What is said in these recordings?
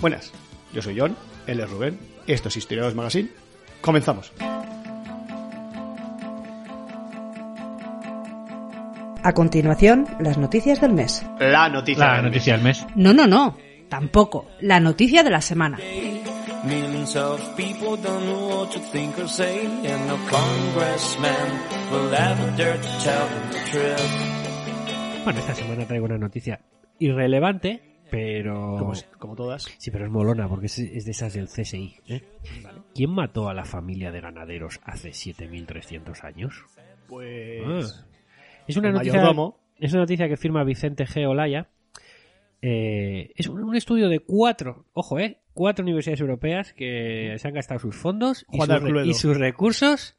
Buenas, yo soy John, él es Rubén, esto es Historiadores Magazine. Comenzamos. A continuación, las noticias del mes. La noticia. La del noticia del mes. No, no, no. Tampoco. La noticia de la semana. Millions of people don't know what to think or say, and no congressman will ever dare to tell them the truth. Bueno, esta semana traigo una noticia irrelevante, pero... Como, como todas. Sí, pero es molona porque es, es de esas del CSI. ¿eh? ¿Quién mató a la familia de ganaderos hace 7.300 años? Pues. Ah. Es una el noticia, mayordomo. es una noticia que firma Vicente G. Olaya. Eh, es un, un estudio de cuatro, ojo, eh, cuatro universidades europeas que se han gastado sus fondos y, y sus recursos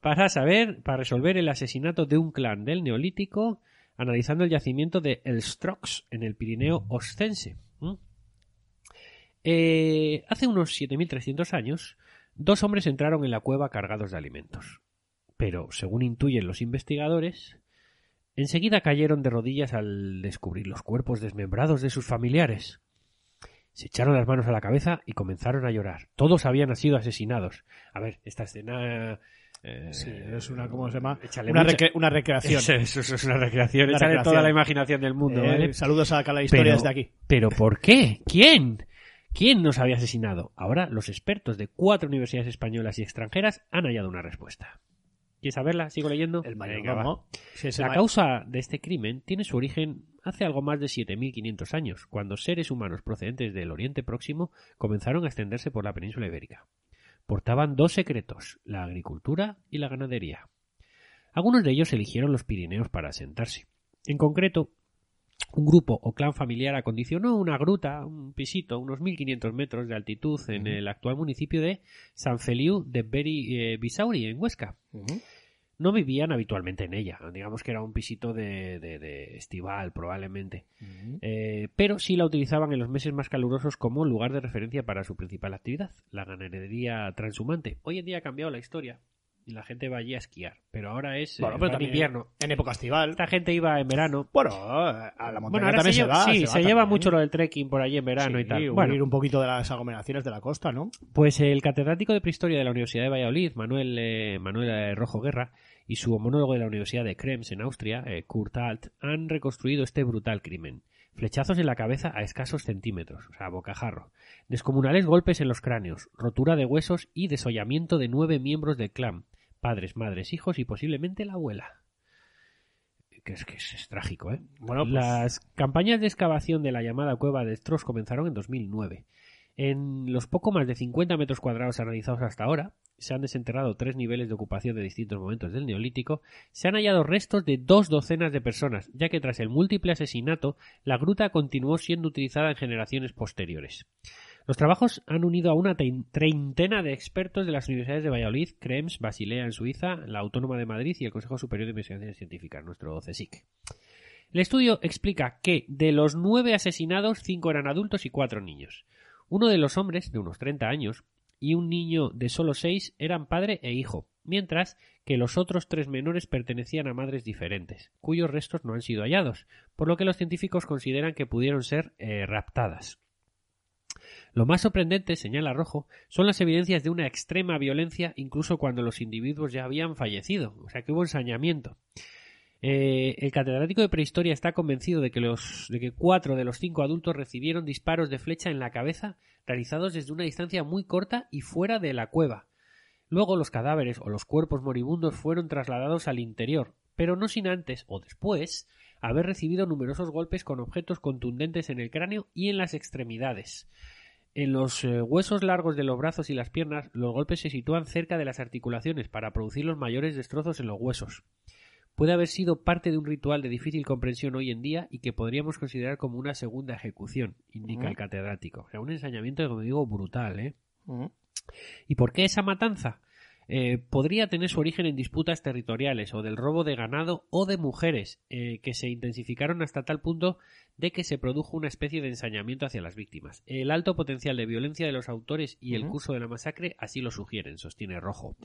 para saber, para resolver el asesinato de un clan del Neolítico, analizando el yacimiento de El Strox en el Pirineo Oscense. ¿Mm? Eh, hace unos 7.300 años, dos hombres entraron en la cueva cargados de alimentos. Pero, según intuyen los investigadores, enseguida cayeron de rodillas al descubrir los cuerpos desmembrados de sus familiares. Se echaron las manos a la cabeza y comenzaron a llorar. Todos habían sido asesinados. A ver, esta escena... eh, Sí, es una, ¿cómo se llama? Una, mucha- recre- una recreación. Eso, eso- eso es una recreación. Una recreación. toda la imaginación del mundo, Eh, ¿vale? Saludos a la historia Pero- desde aquí. ¿Pero por qué? ¿Quién? ¿Quién nos había asesinado? Ahora los expertos de cuatro universidades españolas y extranjeras han hallado una respuesta. ¿Quieres saberla? ¿Sigo leyendo? El Venga. Sí, el La causa de este crimen tiene su origen hace algo más de 7.500 años, cuando seres humanos procedentes del Oriente Próximo comenzaron a extenderse por la península ibérica. Portaban dos secretos, la agricultura y la ganadería. Algunos de ellos eligieron los Pirineos para asentarse. En concreto, un grupo o clan familiar acondicionó una gruta, un pisito, unos 1500 metros de altitud en el actual municipio de San Feliu de Beri eh, Bisauri, en Huesca. No vivían habitualmente en ella. Digamos que era un pisito de, de- de estival, probablemente. Eh, pero sí la utilizaban en los meses más calurosos como lugar de referencia para su principal actividad, la ganadería transhumante. Hoy en día ha cambiado la historia y la gente va allí a esquiar, pero ahora es eh, Bueno, va pero en también invierno. En época estival. Esta gente iba en verano. Bueno, a la montaña Bueno, ahora también se, se, va. sí, se, se, va lleva también. mucho lo del trekking por allí en verano Sí, y tal. Bueno, un poquito de las aglomeraciones de la costa, ¿no? Pues el catedrático de prehistoria de la Universidad de Valladolid, Manuel, eh, Manuel eh, Rojo Guerra, y su homólogo de la Universidad de Krems en Austria, eh, Kurt Alt, han reconstruido este brutal crimen. Flechazos en la cabeza a escasos centímetros, o sea, bocajarro. Descomunales golpes en los cráneos, rotura de huesos y desollamiento de nueve miembros del clan, padres, madres, hijos y posiblemente la abuela. Que es que es, es trágico, ¿eh? Bueno, pues, Las campañas de excavación de la llamada cueva de Stros comenzaron en 2009. En los poco más de 50 metros cuadrados analizados hasta ahora, se han desenterrado tres niveles de ocupación de distintos momentos del Neolítico, se han hallado restos de dos docenas de personas, ya que tras el múltiple asesinato, la gruta continuó siendo utilizada en generaciones posteriores. Los trabajos han unido a una treintena de expertos de las universidades de Valladolid, Krems, Basilea en Suiza, la Autónoma de Madrid y el Consejo Superior de Investigaciones Científicas, nuestro CSIC. El estudio explica que de los nueve asesinados, cinco eran adultos y cuatro niños. Uno de los hombres, de unos 30 años, y un niño de solo seis eran padre e hijo, mientras que los otros tres menores pertenecían a madres diferentes, cuyos restos no han sido hallados, por lo que los científicos consideran que pudieron ser eh, raptadas. Lo más sorprendente, señala Rojo, son las evidencias de una extrema violencia incluso cuando los individuos ya habían fallecido, o sea que hubo ensañamiento. Eh, el catedrático de prehistoria está convencido de que, los, de que cuatro de los cinco adultos recibieron disparos de flecha en la cabeza realizados desde una distancia muy corta y fuera de la cueva. Luego los cadáveres o los cuerpos moribundos fueron trasladados al interior, pero no sin antes o después haber recibido numerosos golpes con objetos contundentes en el cráneo y en las extremidades. En los eh, huesos largos de los brazos y las piernas, los golpes se sitúan cerca de las articulaciones para producir los mayores destrozos en los huesos. Puede haber sido parte de un ritual de difícil comprensión hoy en día y que podríamos considerar como una segunda ejecución, indica el catedrático. O sea, un ensañamiento, como digo, brutal, ¿eh? ¿Y por qué esa matanza? Eh, podría tener su origen en disputas territoriales o del robo de ganado o de mujeres, eh, que se intensificaron hasta tal punto de que se produjo una especie de ensañamiento hacia las víctimas. El alto potencial de violencia de los autores y el curso de la masacre así lo sugieren, sostiene Rojo.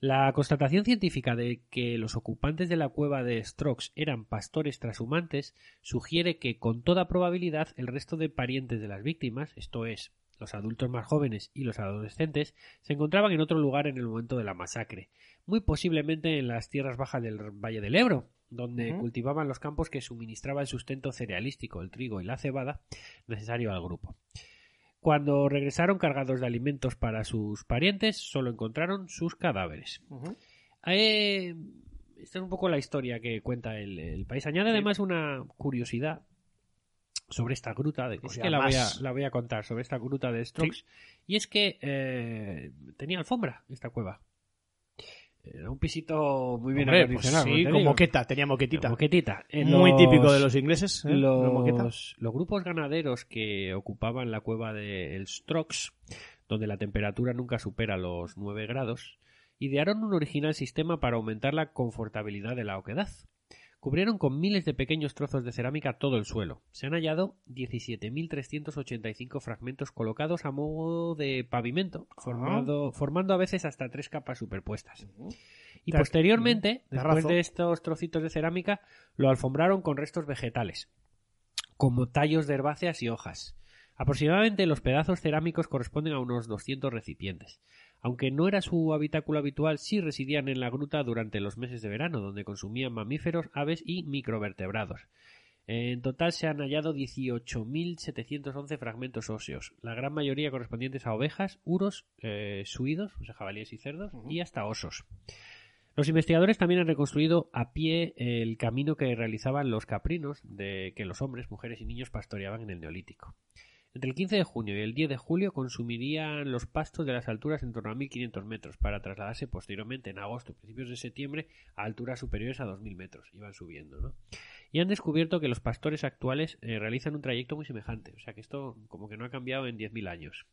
La constatación científica de que los ocupantes de la cueva de Strokes eran pastores trashumantes sugiere que, con toda probabilidad, el resto de parientes de las víctimas, esto es, los adultos más jóvenes y los adolescentes, se encontraban en otro lugar en el momento de la masacre, muy posiblemente en las tierras bajas del Valle del Ebro, donde cultivaban los campos que suministraba el sustento cerealístico, el trigo y la cebada, necesario al grupo. Cuando regresaron cargados de alimentos para sus parientes, solo encontraron sus cadáveres. Eh, esta es un poco la historia que cuenta el, país. Añade además una curiosidad sobre esta gruta, de, es que la voy, a, la voy, a, contar, sobre esta gruta de Strokes, y es que eh, tenía alfombra esta cueva. Era un pisito muy bien Hombre, pues acondicionado. sí, con moqueta, tenía moquetita. Moquetita. En Muy los- típico de los ingleses, ¿eh? Los, los grupos ganaderos que ocupaban la cueva de El Strokes, donde la temperatura nunca supera los 9 grados, idearon un original sistema para aumentar la confortabilidad de la oquedad. Cubrieron con miles de pequeños trozos de cerámica todo el suelo. Se han hallado 17.385 fragmentos colocados a modo de pavimento, formado- formando a veces hasta tres capas superpuestas. Y Te- posteriormente, te después de estos trocitos de cerámica, lo alfombraron con restos vegetales, como tallos de herbáceas y hojas. Aproximadamente los pedazos cerámicos corresponden a unos 200 recipientes. Aunque no era su habitáculo habitual, sí residían en la gruta durante los meses de verano, donde consumían mamíferos, aves y microvertebrados. En total se han hallado 18.711 fragmentos óseos, la gran mayoría correspondientes a ovejas, uros, eh, suidos, o sea, jabalíes y cerdos, y hasta osos. Los investigadores también han reconstruido a pie el camino que realizaban los caprinos de que los hombres, mujeres y niños pastoreaban en el Neolítico. Entre el 15 de junio y el 10 de julio consumirían los pastos de las alturas en torno a 1500 metros para trasladarse posteriormente en agosto y principios de septiembre a alturas superiores a 2000 metros. Iban subiendo, ¿no? Y han descubierto que los pastores actuales eh, realizan un trayecto muy semejante. O sea que esto como que no ha cambiado en 10.000 años.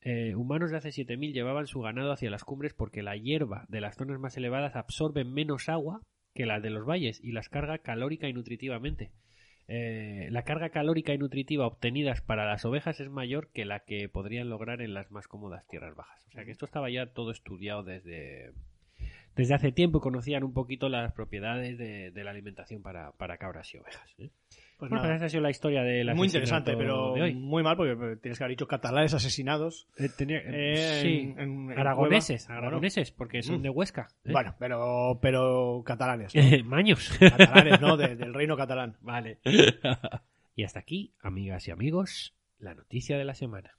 Eh, humanos de hace 7.000 llevaban su ganado hacia las cumbres porque la hierba de las zonas más elevadas absorbe menos agua que la de los valles y las carga calórica y nutritivamente. Eh, la carga calórica y nutritiva obtenidas para las ovejas es mayor que la que podrían lograr en las más cómodas tierras bajas. O sea que esto estaba ya todo estudiado desde, desde hace tiempo y conocían un poquito las propiedades de, de la alimentación para, para cabras y ovejas. ¿eh? Pues bueno, pues esa ha sido la historia de la Muy interesante, pero muy mal porque tienes que haber dicho catalanes asesinados. Eh, tenía- Eh, sí, en- en- en aragoneses, aragoneses, porque son Mm. de Huesca. ¿eh? Bueno, pero, pero catalanes. ¿no? Maños. catalanes, ¿no? De- del reino catalán. Vale. y hasta aquí, amigas y amigos, la noticia de la semana.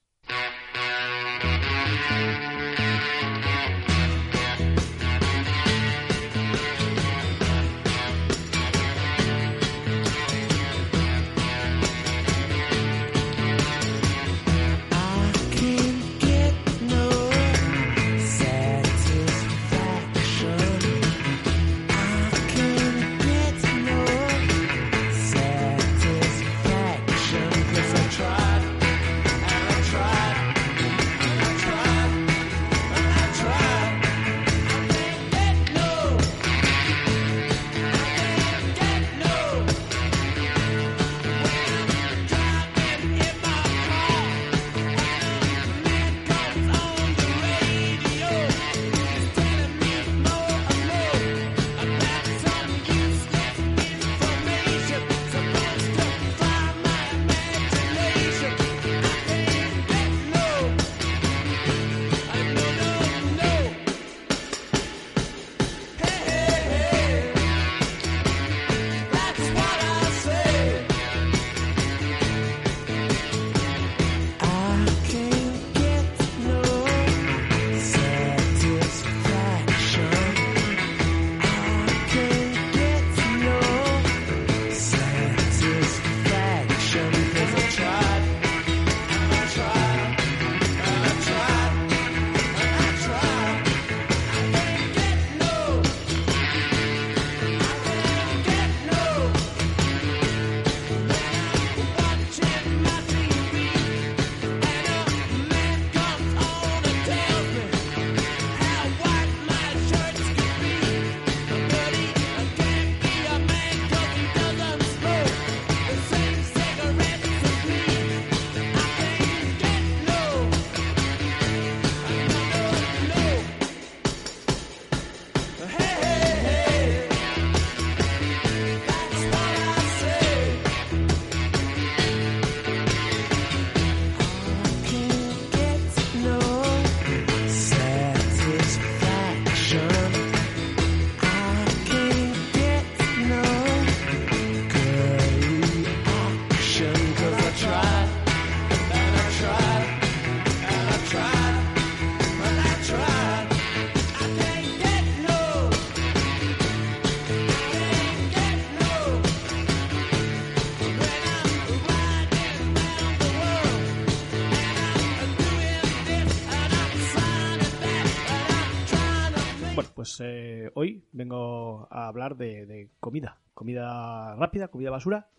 Pues eh, hoy vengo a hablar de, de comida. Comida rápida, comida basura.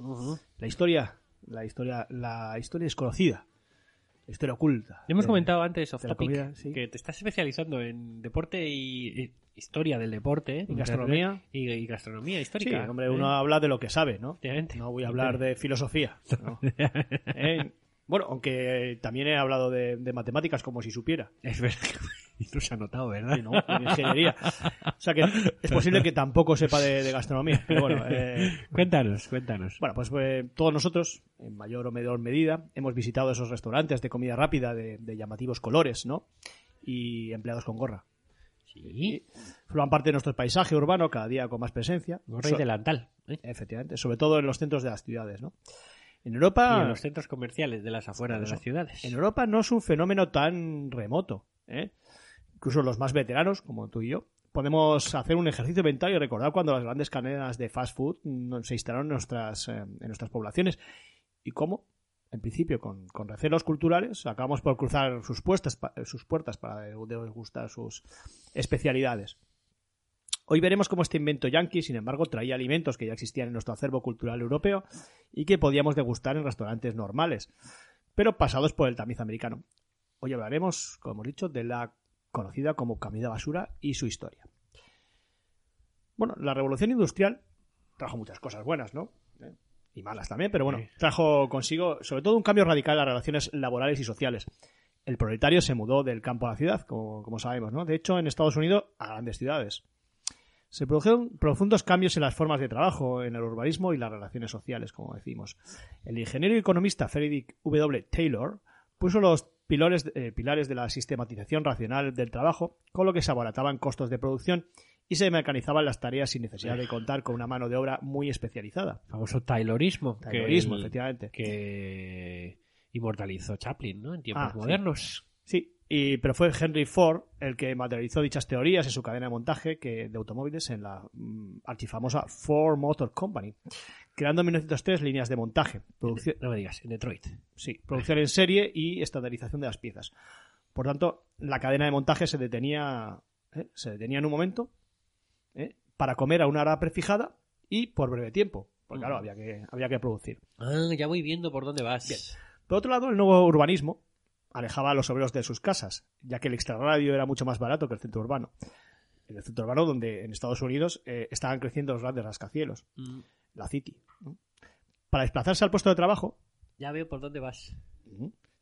La historia, la historia, la historia desconocida. La historia oculta. Ya hemos de- comentado antes, off topic, comida, sí. que te estás especializando en deporte y, y historia del deporte. Y gastronomía. Y, y gastronomía Sí, histórica. hombre, ¿eh? uno habla de lo que sabe, ¿no? No voy a hablar de filosofía. ¿no? Eh, Bueno, aunque también he hablado de, de matemáticas como si supiera. Es verdad. Y no se ha notado, ¿verdad? Sí, ¿no? De ingeniería. O sea que es posible que tampoco sepa de, de gastronomía. Pero bueno, eh, Cuéntanos, cuéntanos. bueno, pues eh, todos nosotros, en mayor o menor medida, hemos visitado esos restaurantes de comida rápida de, de llamativos colores, ¿no? Y empleados con gorra. Sí. Forman parte de nuestro paisaje urbano cada día con más presencia. Gorra y So- delantal. ¿eh? Efectivamente, sobre todo en los centros de las ciudades, ¿no? En Y Europa, en los centros comerciales de las afueras de las ciudades. en Europa no es un fenómeno tan remoto, ¿eh? Incluso los más veteranos, como tú y yo, podemos hacer un ejercicio mental y recordar cuando las grandes cadenas de fast food se instalaron en nuestras, eh, en nuestras poblaciones y cómo, en principio, con, con recelos culturales, acabamos por cruzar sus, puestas, sus puertas para degustar sus especialidades. Hoy veremos cómo este invento yankee, sin embargo, traía alimentos que ya existían en nuestro acervo cultural europeo y que podíamos degustar en restaurantes normales, pero pasados por el tamiz americano. Hoy hablaremos, como hemos dicho, de la conocida como comida basura y su historia. Bueno, la revolución industrial trajo muchas cosas buenas, ¿no? Eh, Y malas también, pero bueno, trajo consigo sobre todo un cambio radical en las relaciones laborales y sociales. El proletario se mudó del campo a la ciudad, como, como sabemos, ¿no? De hecho, en Estados Unidos, a grandes ciudades. Se produjeron profundos cambios en las formas de trabajo, en el urbanismo y las relaciones sociales, como decimos. El ingeniero y economista Frederick W. Taylor puso los pilares, eh, pilares de la sistematización racional del trabajo, con lo que se abarataban costos de producción y se mecanizaban las tareas sin necesidad de contar con una mano de obra muy especializada. famoso Taylorismo. que Taylorismo, el- efectivamente. Que inmortalizó Chaplin, ¿no? En tiempos Ah, sí. modernos. Sí, y, pero fue Henry Ford el que materializó dichas teorías en su cadena de montaje que, de automóviles en la mm, archifamosa Ford Motor Company, creando en 1903 líneas de montaje, producción, No me digas, en Detroit. sí, producción en serie y estandarización de las piezas. Por tanto, la cadena de montaje se detenía, ¿eh? se detenía en un momento ¿eh? para comer a una hora prefijada y por breve tiempo, porque claro, había que, había que producir. Ah, ya voy viendo por dónde vas. Por otro lado, el nuevo urbanismo alejaba a los obreros de sus casas, ya que el extrarradio era mucho más barato que el centro urbano. En el centro urbano, donde en Estados Unidos eh, estaban creciendo los grandes rascacielos, Mm, la City. ¿no? Para desplazarse al puesto de trabajo, ya veo por dónde vas.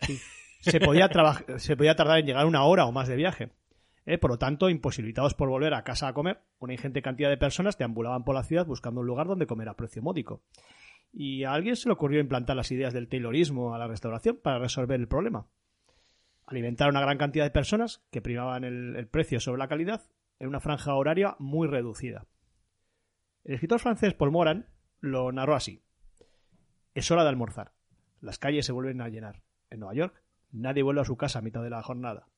sí, se, podía se podía tardar en llegar una hora o más de viaje. ¿eh? Por lo tanto, imposibilitados por volver a casa a comer, una ingente cantidad de personas deambulaban por la ciudad buscando un lugar donde comer a precio módico. Y a alguien se le ocurrió implantar las ideas del Taylorismo a la restauración para resolver el problema. Alimentar a una gran cantidad de personas que primaban el, el precio sobre la calidad en una franja horaria muy reducida. El escritor francés Paul Moran lo narró así. Es hora de almorzar. Las calles se vuelven a llenar. En Nueva York, nadie vuelve a su casa a mitad de la jornada.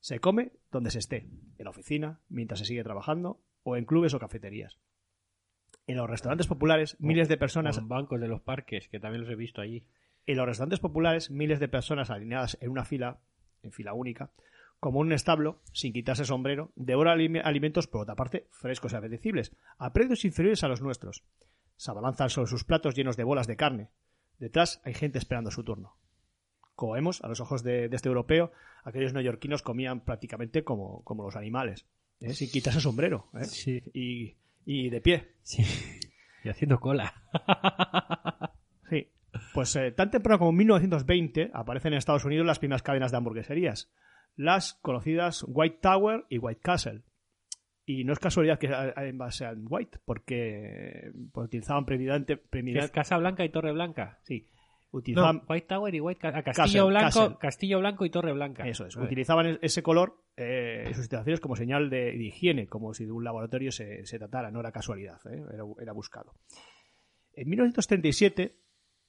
Se come donde se esté, en la oficina, mientras se sigue trabajando, o en clubes o cafeterías. En los restaurantes populares, miles de personas Con bancos de los parques, que también los he visto allí. en los restaurantes populares, miles de personas alineadas en una fila, en fila única, como un establo, sin quitarse sombrero, devoran alime- alimentos, por otra parte, frescos y apetecibles, a precios inferiores a los nuestros. Se abalanzan sobre sus platos llenos de bolas de carne. Detrás hay gente esperando su turno. Como vemos, a los ojos de, de este europeo, aquellos neoyorquinos comían prácticamente como, como los animales, ¿eh? sin quitarse sombrero ¿eh? Sí. y, y de pie. Sí. Y haciendo cola. Pues eh, tan temprano como en 1920 aparecen en Estados Unidos las primeras cadenas de hamburgueserías, las conocidas White Tower y White Castle. Y no es casualidad que ambas sean white, porque pues, utilizaban es previamente Casa Blanca y Torre Blanca. sí, No, White Tower y White Ca- ah, Castillo Castle, Blanco, Castle. Castillo Blanco y Torre Blanca. Eso es. Utilizaban e- ese color eh, en sus instalaciones como señal de, de higiene, como si de un laboratorio se, se tratara, no era casualidad, ¿eh? era, era buscado. En 1937,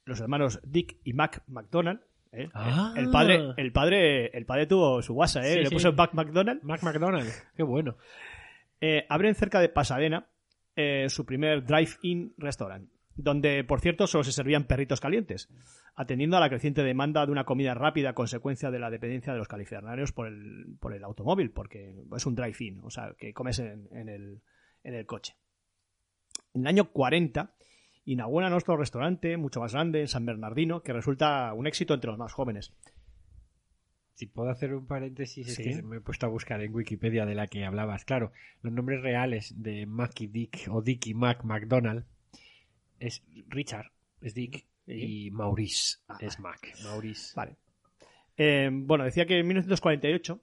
los hermanos Dick y Mac McDonald, ¿eh? Ah. el, padre, el, padre, el padre tuvo su guasa, ¿eh? Sí, le sí. puso Mac McDonald, Mac McDonald. Qué bueno. eh, abren cerca de Pasadena eh, su primer drive-in restaurant, donde, por cierto, solo se servían perritos calientes, atendiendo a la creciente demanda de una comida rápida a consecuencia de la dependencia de los californianos por el, por el automóvil, porque es un drive-in, o sea, que comes en, en el, en el coche. En el año 40 inauguran otro restaurante mucho más grande en San Bernardino, que resulta un éxito entre los más jóvenes. Si puedo hacer un paréntesis, es que me he puesto a buscar en Wikipedia de la que hablabas. Claro, los nombres reales de Mac y Dick, o Dick y Mac McDonald, es Richard, es Dick, y Maurice Ah. es Mac. Maurice. Vale. Eh, bueno, decía que en 1948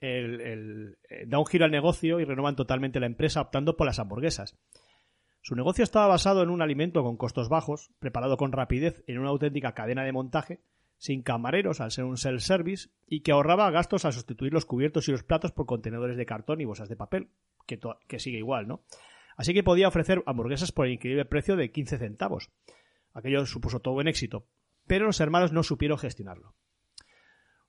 el, el- eh, da un giro al negocio y renovan totalmente la empresa optando por las hamburguesas. Su negocio estaba basado en un alimento con costos bajos, preparado con rapidez en una auténtica cadena de montaje, sin camareros al ser un self-service y que ahorraba gastos al sustituir los cubiertos y los platos por contenedores de cartón y bolsas de papel, que, sigue igual, ¿no? Así que podía ofrecer hamburguesas por el increíble precio de 15 centavos. Aquello supuso todo un éxito, pero los hermanos no supieron gestionarlo.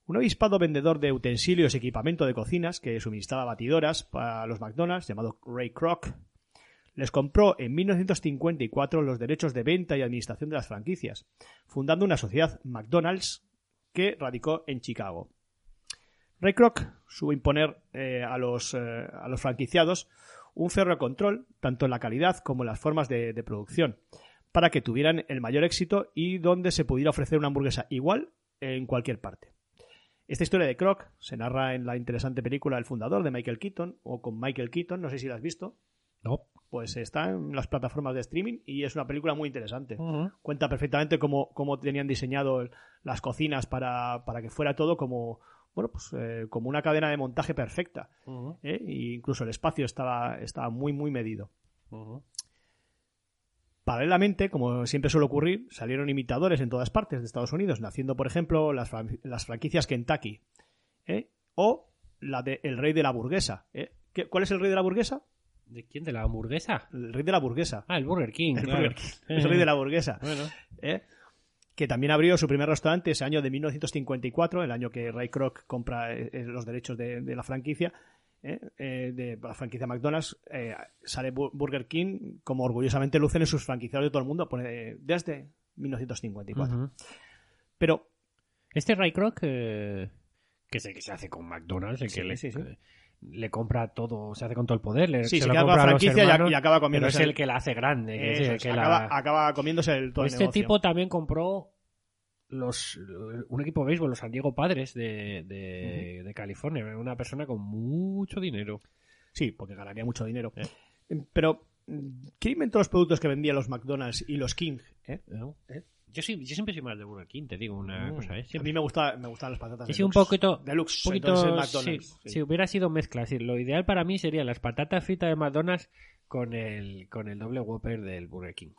Un avispado vendedor de utensilios y equipamiento de cocinas que suministraba batidoras para los McDonald's, llamado Ray Kroc, les compró en 1954 los derechos de venta y administración de las franquicias, fundando una sociedad McDonald's que radicó en Chicago. Ray Kroc supo imponer eh, a, los, eh, a los franquiciados un férreo control, tanto en la calidad como en las formas de, de producción, para que tuvieran el mayor éxito y donde se pudiera ofrecer una hamburguesa igual en cualquier parte. Esta historia de Kroc se narra en la interesante película El fundador de Michael Keaton, o con Michael Keaton, no sé si la has visto, No. Pues está en las plataformas de streaming y es una película muy interesante. Cuenta perfectamente cómo, cómo tenían diseñado las cocinas para, para que fuera todo como, bueno, pues, eh, como una cadena de montaje perfecta. ¿eh? E incluso el espacio estaba, estaba muy, muy medido. Paralelamente, como siempre suele ocurrir, salieron imitadores en todas partes de Estados Unidos, naciendo, por ejemplo, las, las franquicias Kentucky ¿eh? o la de El Rey de la Burguesa. ¿eh? ¿Qué- ¿Cuál es el Rey de la Burguesa? ¿De quién? ¿De la hamburguesa? El Rey de la Burguesa. Ah, el Burger King. el, claro. Burger King, el Rey de la Burguesa. Bueno. ¿eh? que también abrió su primer restaurante ese año de 1954, el año que Ray Kroc compra eh, eh, los derechos de, de la franquicia, ¿eh? Eh, de la franquicia McDonald's, eh, sale Bu- Burger King, como orgullosamente lucen en sus franquiciados de todo el mundo, pone eh, desde 1954. Ujú. Pero Este Ray Kroc, eh, que es el que se hace con McDonald's, el que Sí, le, sí, sí. eh, le compra todo, se hace con todo el poder. Le, sí, se se lo queda la compra a los franquicia y, hermanos, y acaba pero comiéndose es el que la hace grande. que es el que la- acaba, acaba comiéndose el, todo el Este negocio. tipo también compró los un equipo de béisbol, los San Diego Padres de, de, de California. Una persona con mucho dinero. Sí, porque ganaría mucho dinero. Eh. Pero, ¿quién inventó los productos que vendían los McDonald's y los King? eh? ¿no? Yo, sí, yo siempre soy más de Burger King, te digo una Mm. cosa. ¿eh? A mí me, gusta, me gustan las patatas Sí, sí, un poquito, Deluxe, un poquito sí, McDonald's. sí. Si hubiera sido mezcla, sí, lo ideal para mí serían las patatas fritas de McDonald's con el, con el doble Whopper del Burger King.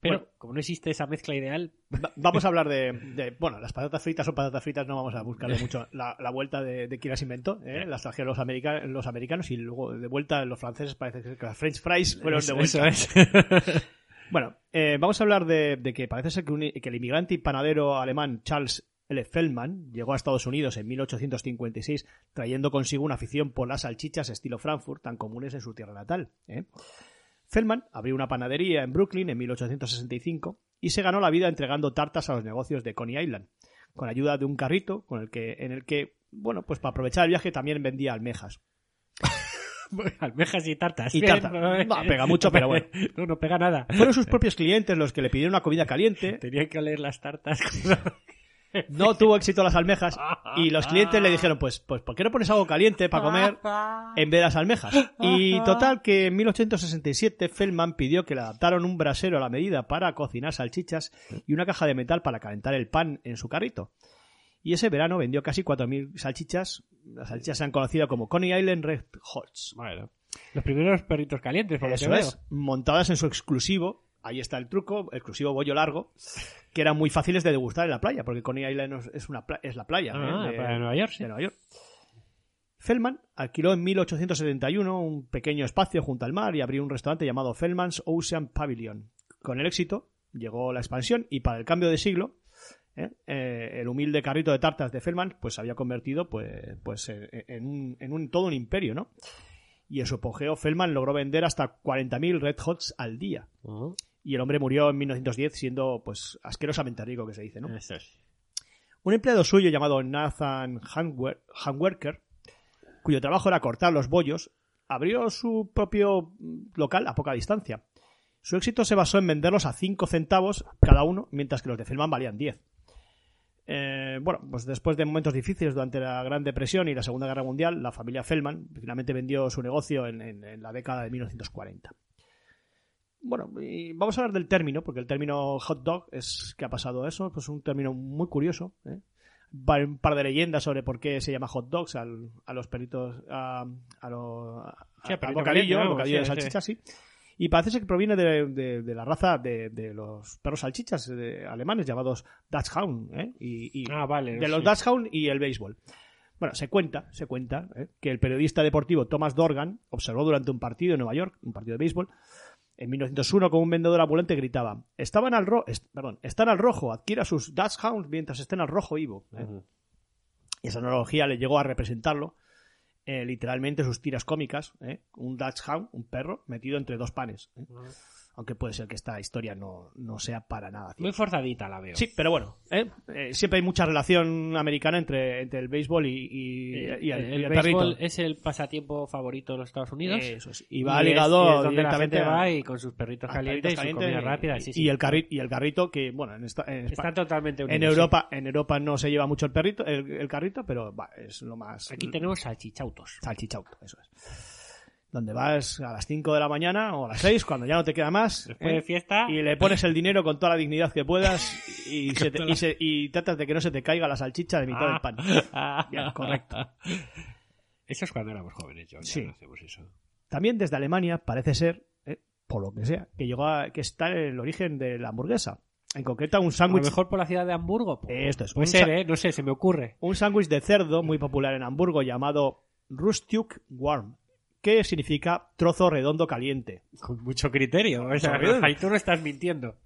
Pero Bueno. como no existe esa mezcla ideal, Va- Vamos a hablar de, de- Bueno, las patatas fritas son patatas fritas, no vamos a buscarle mucho la, la vuelta de, de quién las inventó. ¿eh? Las trajeron los, america- los americanos y luego de vuelta los franceses parece que las French fries fueron de vuelta. eso es. Bueno, eh, vamos a hablar de, que parece ser que el inmigrante y panadero alemán Charles L. Feldman llegó a Estados Unidos en 1856 trayendo consigo una afición por las salchichas estilo Frankfurt tan comunes en su tierra natal. ¿eh? Feldman abrió una panadería en Brooklyn en 1865 y se ganó la vida entregando tartas a los negocios de Coney Island, con ayuda de un carrito con el que, en el que, bueno, pues para aprovechar el viaje también vendía almejas. Almejas y tartas. Y Bien, tarta. pero- Va, pega mucho, pero bueno. No, no pega nada. Fueron sus propios clientes los que le pidieron una comida caliente Tenían que oler las tartas. No tuvo éxito las almejas y los clientes le dijeron, pues, pues ¿por qué no pones algo caliente para comer en vez de las almejas? Y total que en 1867 Feldman pidió que le adaptaron un brasero a la medida para cocinar salchichas y una caja de metal para calentar el pan en su carrito. Y ese verano vendió casi 4.000 salchichas. Las salchichas se han conocido como Coney Island Red Hots. Bueno. Los primeros perritos calientes, por lo que es, montadas en su exclusivo, ahí está el truco, exclusivo bollo largo, que eran muy fáciles de degustar en la playa, porque Coney Island es, una pla- es la playa, Ah, ¿eh? la playa de Nueva York, sí. de Nueva York. Feldman alquiló en 1871 un pequeño espacio junto al mar y abrió un restaurante llamado Feldman's Ocean Pavilion. Con el éxito llegó la expansión y para el cambio de siglo ¿eh? Eh, el humilde carrito de tartas de Feldman pues se había convertido pues, pues en, un, en un- todo un imperio, ¿no? Y en su apogeo Feldman logró vender hasta 40.000 Red Hots al día. Y el hombre murió en 1910 siendo pues asquerosamente rico que se dice, ¿no? Eso es. Un empleado suyo llamado Nathan Hanwerker, cuyo trabajo era cortar los bollos, abrió su propio local a poca distancia. Su éxito se basó en venderlos a 5 centavos cada uno, mientras que los de Feldman valían 10. Eh, bueno, pues después de momentos difíciles durante la Gran Depresión y la Segunda Guerra Mundial, la familia Feldman finalmente vendió su negocio en, en- en la década de 1940. Bueno, y vamos a hablar del término, porque el término hot dog es que ha pasado eso, pues un término muy curioso. ¿eh? Un par de leyendas sobre por qué se llama hot dogs al- a los perritos, a, a lo- a- Sí, bocadillo, bocadillo de sí. salchicha, sí. Y parece ser que proviene de, de- de la raza de, de los perros salchichas de- alemanes llamados Dachshund, ¿eh? Y, y Ah, vale. de los sí. Dachshund y el béisbol. Bueno, se cuenta, se cuenta ¿eh? que el periodista deportivo Thomas Dorgan observó durante un partido en Nueva York, un partido de béisbol, en 1901 como un vendedor ambulante gritaba, estaban al ro est- perdón, están al rojo, adquiera sus Dachshunds mientras estén al rojo Ivo. ¿eh? Y esa analogía le llegó a representarlo eh, literalmente en sus tiras cómicas, ¿eh? un Dachshund, un perro, metido entre dos panes. ¿eh? Aunque puede ser que esta historia no, no sea para nada. Muy forzadita la veo. Sí, pero bueno, ¿eh? Eh, siempre hay mucha relación americana entre, entre el béisbol y, y- Eh, y el, el y el béisbol es el pasatiempo favorito de los Estados Unidos. Eso es. Y va ligado es la directamente gente a- va y con sus perritos calientes y perritos su comida calientes rápida. y, Sí, y sí. el carrito y el carrito que bueno en, esta, en, Espa- Está totalmente unido. en sí. Europa en Europa no se lleva mucho el perrito el, el carrito pero va, es lo más Aquí tenemos salchichautos. salchichauto eso es donde vas a las 5 de la mañana o a las 6 cuando ya no te queda más Después ¿eh? de fiesta. y le pones el dinero con toda la dignidad que puedas y, se te- y, se- y tratas de que no se te caiga la salchicha de mitad del pan. Bien, correcto. Eso es cuando éramos jóvenes, ya Sí. no hacemos eso. También desde Alemania parece ser, eh, por lo que sea, que llegó a, que está el origen de la hamburguesa. En concreto un A lo sándwich mejor por la ciudad de Hamburgo. pues, Esto es, Puede ser, ¿eh? No sé, se me ocurre. un sándwich de cerdo muy popular en Hamburgo llamado Rustjuk Warm, que significa trozo redondo caliente. Con mucho criterio. O sea, Correcto. ahí tú no estás mintiendo.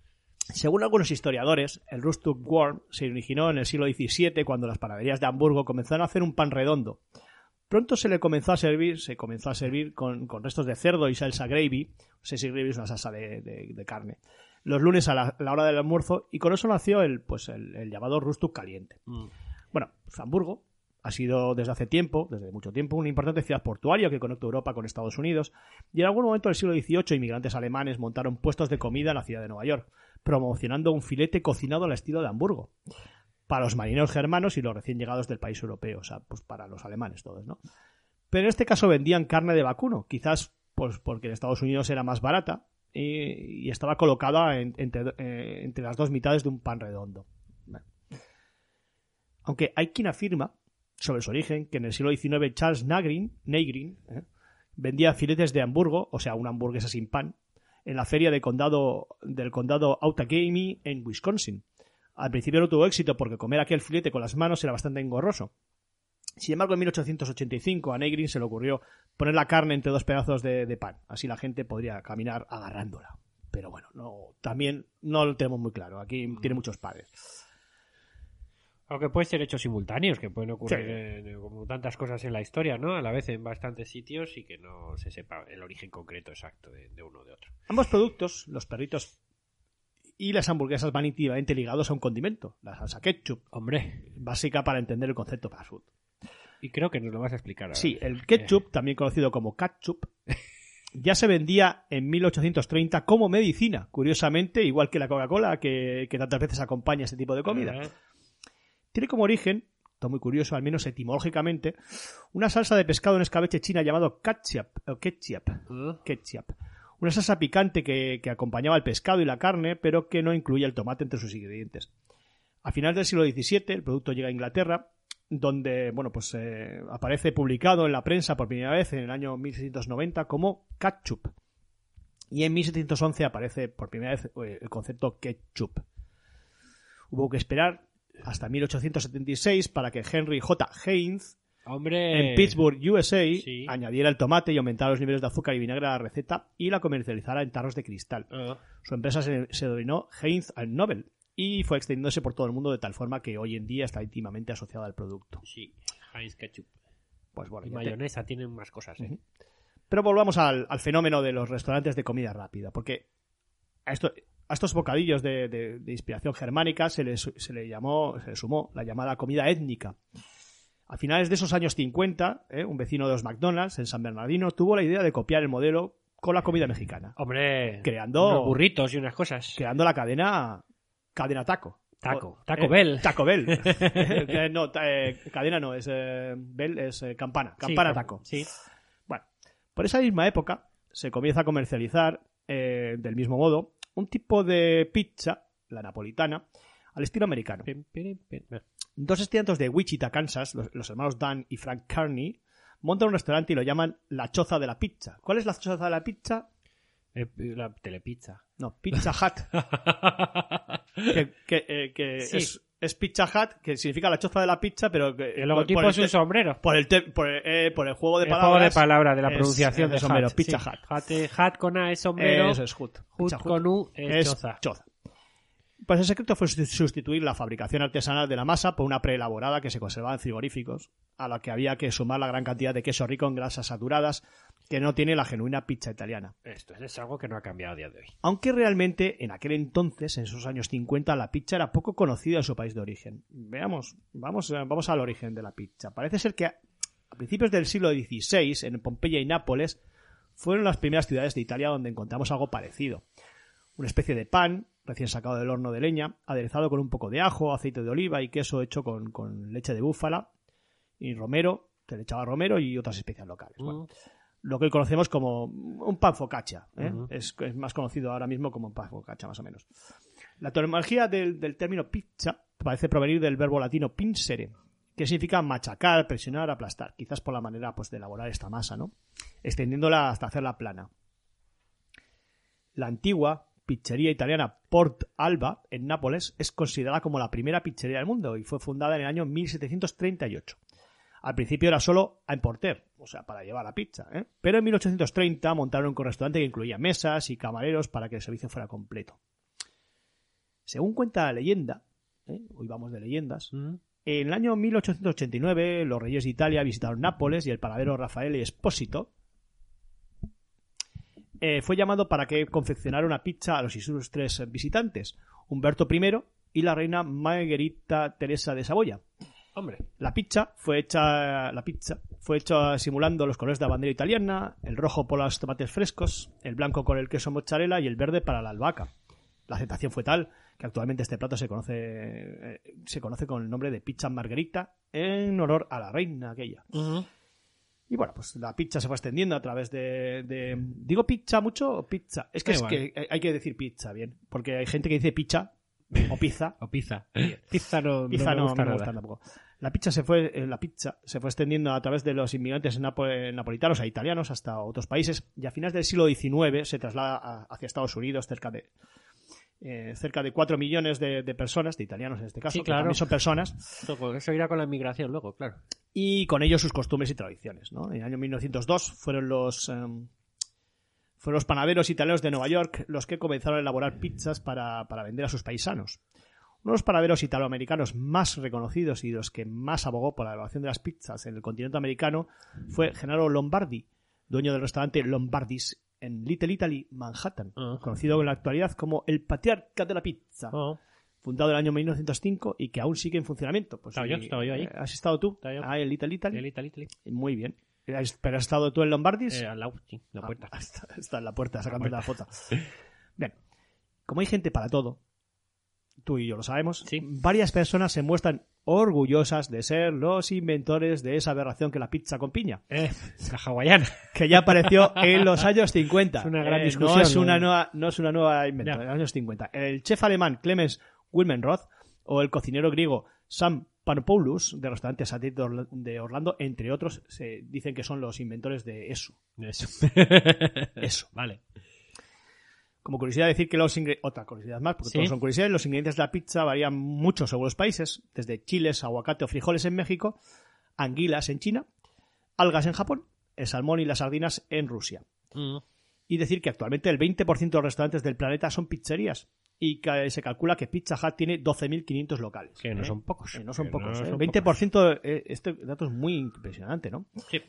Según algunos historiadores, el Rustjuk Warm se originó en el siglo XVII cuando las panaderías de Hamburgo comenzaron a hacer un pan redondo. Pronto se le comenzó a servir, se comenzó a servir con, con restos de cerdo y salsa gravy. Si gravy es una salsa de, de- de carne. Los lunes a la, la hora del almuerzo y con eso nació el, pues el, el llamado Rustuk caliente. Bueno, pues Hamburgo ha sido desde hace tiempo, desde mucho tiempo, una importante ciudad portuaria que conecta Europa con Estados Unidos y en algún momento del siglo XVIII inmigrantes alemanes montaron puestos de comida en la ciudad de Nueva York, promocionando un filete cocinado al estilo de Hamburgo para los marineros germanos y los recién llegados del país europeo, o sea, pues para los alemanes todos, ¿no? Pero en este caso vendían carne de vacuno, quizás pues porque en Estados Unidos era más barata y, estaba colocada en- entre, eh, entre las dos mitades de un pan redondo. Aunque hay quien afirma sobre su origen que en el siglo XIX Charles Nagrin, ¿eh? vendía filetes de Hamburgo, o sea, una hamburguesa sin pan, en la feria de condado, del condado Outagamie en Wisconsin. Al principio no tuvo éxito porque comer aquel filete con las manos era bastante engorroso. Sin embargo, en 1885 a Negrin se le ocurrió poner la carne entre dos pedazos de, de pan. Así la gente podría caminar agarrándola. Pero bueno, no, también no lo tenemos muy claro. Aquí tiene muchos padres. Aunque pueden ser hechos simultáneos, que pueden ocurrir Sí. en- como tantas cosas en la historia, ¿no? A la vez en bastantes sitios y que no se sepa el origen concreto exacto de, de uno o de otro. Ambos productos, los perritos y las hamburguesas, van íntimamente ligados a un condimento, la salsa ketchup, Hombre, básica para entender el concepto fast food. y creo que nos lo vas a explicar ahora. Sí, el ketchup, también conocido como ketchup, ya se vendía en 1830 como medicina, curiosamente, igual que la Coca-Cola, que, que tantas veces acompaña este tipo de comida. Ah, Tiene como origen, esto muy curioso, al menos etimológicamente, una salsa de pescado en escabeche china llamado ketchup, o ketchup, ah. ketchup. Una salsa picante que, que acompañaba el pescado y la carne, pero que no incluía el tomate entre sus ingredientes. A finales del siglo XVII, el producto llega a Inglaterra donde bueno pues eh, aparece publicado en la prensa por primera vez en el año 1690 como ketchup. Y en 1711 aparece por primera vez eh, el concepto ketchup. Hubo que esperar hasta 1876 para que Henry J. Heinz Hombre. en Pittsburgh, USA, sí. añadiera el tomate y aumentara los niveles de azúcar y vinagre a la receta y la comercializara en tarros de cristal. Ah, Su empresa se, se denominó Heinz and Nobel y fue extendiéndose por todo el mundo de tal forma que hoy en día está íntimamente asociada al producto. sí. Heinz Ketchup. Pues bueno, Y te- mayonesa tienen más cosas, ¿eh? Pero volvamos al, al fenómeno de los restaurantes de comida rápida, porque esto- a estos bocadillos de, de- de inspiración germánica se le, se le llamó, se le sumó la llamada comida étnica. A finales de esos años 50, ¿eh? un vecino de los McDonald's en San Bernardino tuvo la idea de copiar el modelo con la comida mexicana, Hombre. Creando- Unos burritos y unas cosas. creando la cadena cadena taco. Taco. Taco eh, Bell. Taco Bell. Eh, no, eh, cadena no, es Bell, es campana. Campana Sí, taco. Sí. Bueno, por esa misma época se comienza a comercializar del mismo modo un tipo de pizza, la napolitana, al estilo americano. Dos estudiantes de Wichita, Kansas, los, los hermanos Dan y Frank Carney, montan un restaurante y lo llaman la choza de la pizza. ¿Cuál es la choza de la pizza? Eh, La telepizza. No, Pizza Hut. que que, eh, que Sí. es, es Pizza Hut, que significa la choza de la pizza, pero que El logotipo es un te- sombrero. por el, por, el- eh, por el juego de el palabras. juego de palabras de la pronunciación es de sombrero, hat, Pizza sí. Hut. Hat, eh, hat con A es sombrero. Eso es Hut. Hut con U es, es choza. choza. Pues el secreto fue sustituir la fabricación artesanal de la masa por una preelaborada que se conservaba en frigoríficos, a la que había que sumar la gran cantidad de queso rico en grasas saturadas que no tiene la genuina pizza italiana. Esto es algo que no ha cambiado a día de hoy. Aunque realmente en aquel entonces, en esos años 50, la pizza era poco conocida en su país de origen. Veamos, vamos, eh, vamos al origen de la pizza. Parece ser que a a principios del siglo XVI, en Pompeya y Nápoles, fueron las primeras ciudades de Italia donde encontramos algo parecido. Una especie de pan, recién sacado del horno de leña, aderezado con un poco de ajo, aceite de oliva y queso hecho con, con leche de búfala y romero, se le echaba romero y otras especias locales. Bueno, lo que hoy conocemos como un pan focaccia. ¿eh? Es más conocido ahora mismo como un pan focaccia, más o menos. La etimología del, del término pizza parece provenir del verbo latino pincere, que significa machacar, presionar, aplastar. Quizás por la manera pues, de elaborar esta masa, ¿no? Extendiéndola hasta hacerla plana. La antigua pizzería italiana Port Alba, en Nápoles, es considerada como la primera pizzería del mundo y fue fundada en el año 1738. Al principio era solo a importer, o sea, para llevar la pizza, ¿eh? Pero en 1830 montaron un restaurante que incluía mesas y camareros para que el servicio fuera completo. Según cuenta la leyenda, ¿eh? hoy vamos de leyendas, Mm. en el año 1889 los reyes de Italia visitaron Nápoles y el panadero Rafael Espósito eh, fue llamado para que confeccionara una pizza a los ilustres visitantes, Humberto I y la reina Margherita Teresa de Saboya. Hombre. La pizza fue hecha, la pizza fue hecha simulando los colores de la bandera italiana, el rojo por los tomates frescos, el blanco con el queso mozzarella y el verde para la albahaca. La aceptación fue tal que actualmente este plato se conoce, eh, se conoce con el nombre de pizza margarita en honor a la reina aquella. Y bueno, pues la pizza se fue extendiendo a través de... de- ¿Digo pizza mucho o pizza? Es que, es que hay que decir pizza, bien. Porque hay gente que dice pizza o pizza. O pizza. Pizza no, Pizza no, no, me gusta no me nada. gusta tampoco. La pizza se fue, eh, la pizza se fue extendiendo a través de los inmigrantes napo- napolitanos a italianos hasta otros países y a finales del siglo XIX se traslada a- hacia Estados Unidos cerca de eh, cerca de 4 millones de, de personas, de italianos en este caso, Sí, que claro. también son personas, Eso irá con la inmigración luego, claro. y con ellos sus costumbres y tradiciones. ¿no? En el año 1902 fueron los em, fueron los panaderos italianos de Nueva York los que comenzaron a elaborar pizzas para, para vender a sus paisanos. Uno de los panaderos italoamericanos más reconocidos y los que más abogó por la elaboración de las pizzas en el continente americano fue Gennaro Lombardi, dueño del restaurante Lombardis en Little Italy, Manhattan, Ah. conocido en la actualidad como el patriarca de la pizza Oh, fundado en el año 1905 y que aún sigue en funcionamiento. Pues, Estaba yo, y- estaba yo ahí. ¿Has estado tú? Estaba yo. Ah, en Little Italy. el Italy, Italy. Muy bien. ¿Has- ¿Pero has estado tú en Lombardis? Eh, al lado, sí, la puerta. Ah, está, está en la puerta, sacando puerta. la foto. Bien. Como hay gente para todo, tú y yo lo sabemos, Sí. varias personas se muestran orgullosas de ser los inventores de esa aberración que la pizza con piña, Eh, la hawaiana. que ya apareció en los años 50. Es una gran Eh, discusión, No es una, ¿no? nueva, no es una nueva invento, Ya. en los años 50. El chef alemán Clemens Wilmenroth o el cocinero griego Sam Panopoulos, de restaurante satélite de Orlando, entre otros, se dicen que son los inventores de eso. Eso. Eso. vale. Como curiosidad decir que los ingredientes, otra curiosidad más, porque Sí. todos son curiosidades, los ingredientes de la pizza varían mucho según los países, desde chiles, aguacate o frijoles en México, anguilas en China, algas en Japón, el salmón y las sardinas en Rusia. Mm. Y decir que actualmente el 20% de los restaurantes del planeta son pizzerías y que se calcula que Pizza Hut tiene 12.500 locales. Que no ¿eh? son pocos. Que no son Que pocos. no ¿eh? son 20%, eh, este dato es muy impresionante, ¿no? Sí.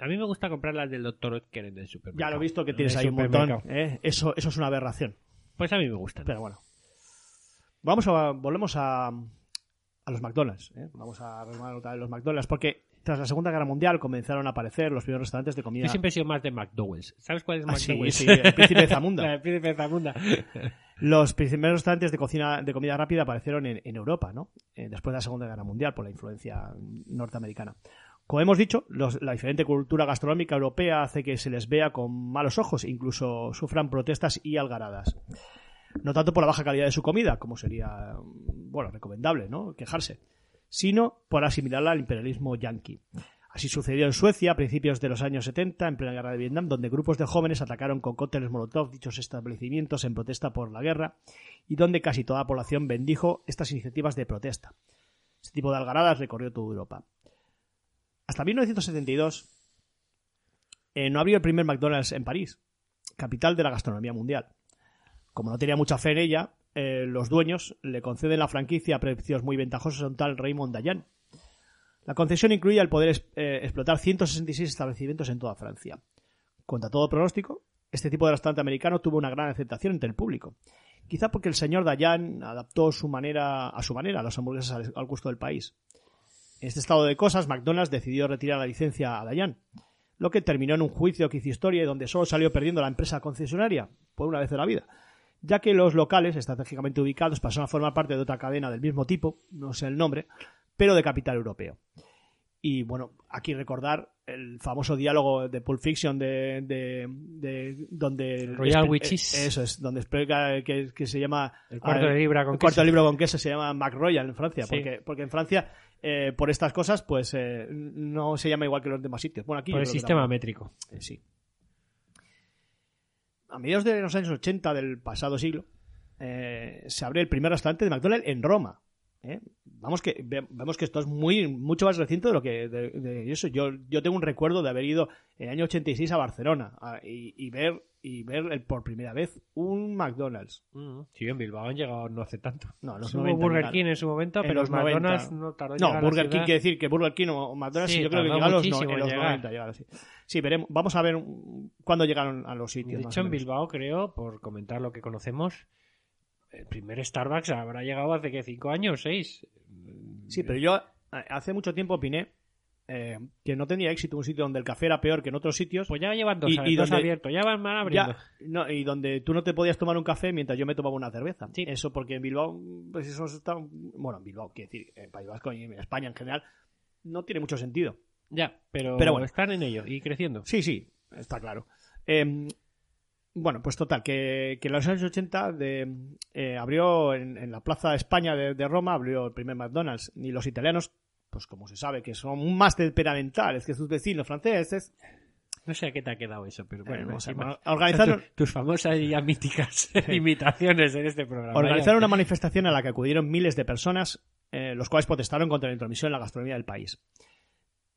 A mí me gusta comprar las del Dr. Oetker en el supermercado. Ya lo he visto que tienes En el ahí un montón. ¿eh? Eso, eso es una aberración. Pues a mí me gustan. Pero bueno. Vamos a, volvemos a, a los McDonald's. ¿eh? Vamos a retomar otra vez los McDonald's porque tras la Segunda Guerra Mundial comenzaron a aparecer los primeros restaurantes de comida. Yo siempre he sido más de McDowell's. ¿Sabes cuál es Ah, sí, McDowell's? sí, el príncipe de Zamunda. Del príncipe de Zamunda. Los primeros restaurantes de cocina de comida rápida aparecieron en, en Europa, ¿no? Eh, después de la Segunda Guerra Mundial por la influencia norteamericana. Como hemos dicho, la diferente cultura gastronómica europea hace que se les vea con malos ojos, incluso sufran protestas y algaradas. No tanto por la baja calidad de su comida, como sería, bueno, recomendable, ¿no? Quejarse, sino por asimilarla al imperialismo yanqui. Así sucedió en Suecia a principios de los años 70, en plena guerra de Vietnam, donde grupos de jóvenes atacaron con cócteles Molotov dichos establecimientos en protesta por la guerra y donde casi toda la población bendijo estas iniciativas de protesta. Este tipo de algaradas recorrió toda Europa. Hasta 1972 eh, no abrió el primer McDonald's en París, capital de la gastronomía mundial. Como no tenía mucha fe en ella, eh, los dueños le conceden la franquicia a precios muy ventajosos a un tal Raymond Dayan. La concesión incluía el poder eh, explotar 166 establecimientos en toda Francia. Contra todo pronóstico, este tipo de restaurante americano tuvo una gran aceptación entre el público. Quizá porque el señor Dayan adaptó su manera, a su manera las hamburguesas al gusto del país. En este estado de cosas, McDonald's decidió retirar la licencia a Dayan, lo que terminó en un juicio que hizo historia y donde solo salió perdiendo la empresa concesionaria, por una vez en la vida, ya que los locales, estratégicamente ubicados, pasaron a formar parte de otra cadena del mismo tipo, no sé el nombre, pero de capital europeo. Y bueno, aquí recordar el famoso diálogo de Pulp Fiction de, de, de- donde Royal Witches. eh, Eso es, donde explica que, que se llama El cuarto de libra con el cuarto de libro con queso se llama McRoyal en Francia, Sí. porque, porque en Francia eh, por estas cosas pues eh, no se llama igual que los demás sitios. Bueno, aquí Por el sistema métrico. Eh, sí. A mediados de los años 80 del pasado siglo, se abre el primer restaurante de McDonald's en Roma. Vamos que ve- vemos que esto es muy mucho más reciente de lo que de, de eso. Yo, yo tengo un recuerdo de haber ido en el año 86 a Barcelona a- y, y ver y ver el- por primera vez un McDonald's. Sí, en Bilbao han llegado no hace tanto. No, los Hubo 90 Burger King en su momento, En pero los McDonald's 90. no tardó en No, llegar a la Burger King quiere decir que Burger King o McDonald's Sí, yo creo que llegaron los, no- muchísimo en los llegar. 90. llegaron, sí. Sí, veremos. Vamos a ver mm, cuándo llegaron a los sitios. De hecho, en. Bilbao, creo, por comentar lo que conocemos, el primer Starbucks habrá llegado hace que cinco años, seis. Sí, pero yo hace mucho tiempo opiné eh, que no tenía éxito un sitio donde el café era peor que en otros sitios. Pues ya llevan dos, Y- y dos donde- abiertos, ya van van abriendo. Ya, no, y donde tú no te podías tomar un café mientras yo me tomaba una cerveza. Sí. Eso porque en Bilbao, pues eso está. Bueno, en Bilbao, quiero decir, en País Vasco y en España en general, no tiene mucho sentido. Ya, pero, Pero bueno. están en ello y creciendo. Sí, sí, está claro. Eh, bueno, pues total, que, que en los años 80 de, eh, abrió en, en la Plaza España de, de Roma, abrió el primer McDonald's. Y los italianos, pues como se sabe, que son más temperamentales que sus vecinos franceses, No sé a qué te ha quedado eso, pero bueno, eh, no sé, encima- bueno, organizaron, Tu- tus famosas y ya míticas imitaciones en este programa. organizaron una manifestación a la que acudieron miles de personas, eh, los cuales protestaron contra la intromisión en la gastronomía del país.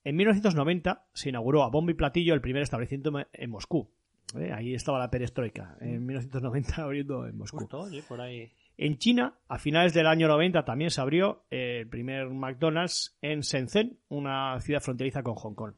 En 1990 se inauguró a bombo y platillo el primer establecimiento en Moscú. Eh, Ahí estaba la perestroika, en 1990 abriendo en Moscú. Justo, por ahí. En China, a finales del año 90, también se abrió eh, el primer McDonald's en Shenzhen, una ciudad fronteriza con Hong Kong.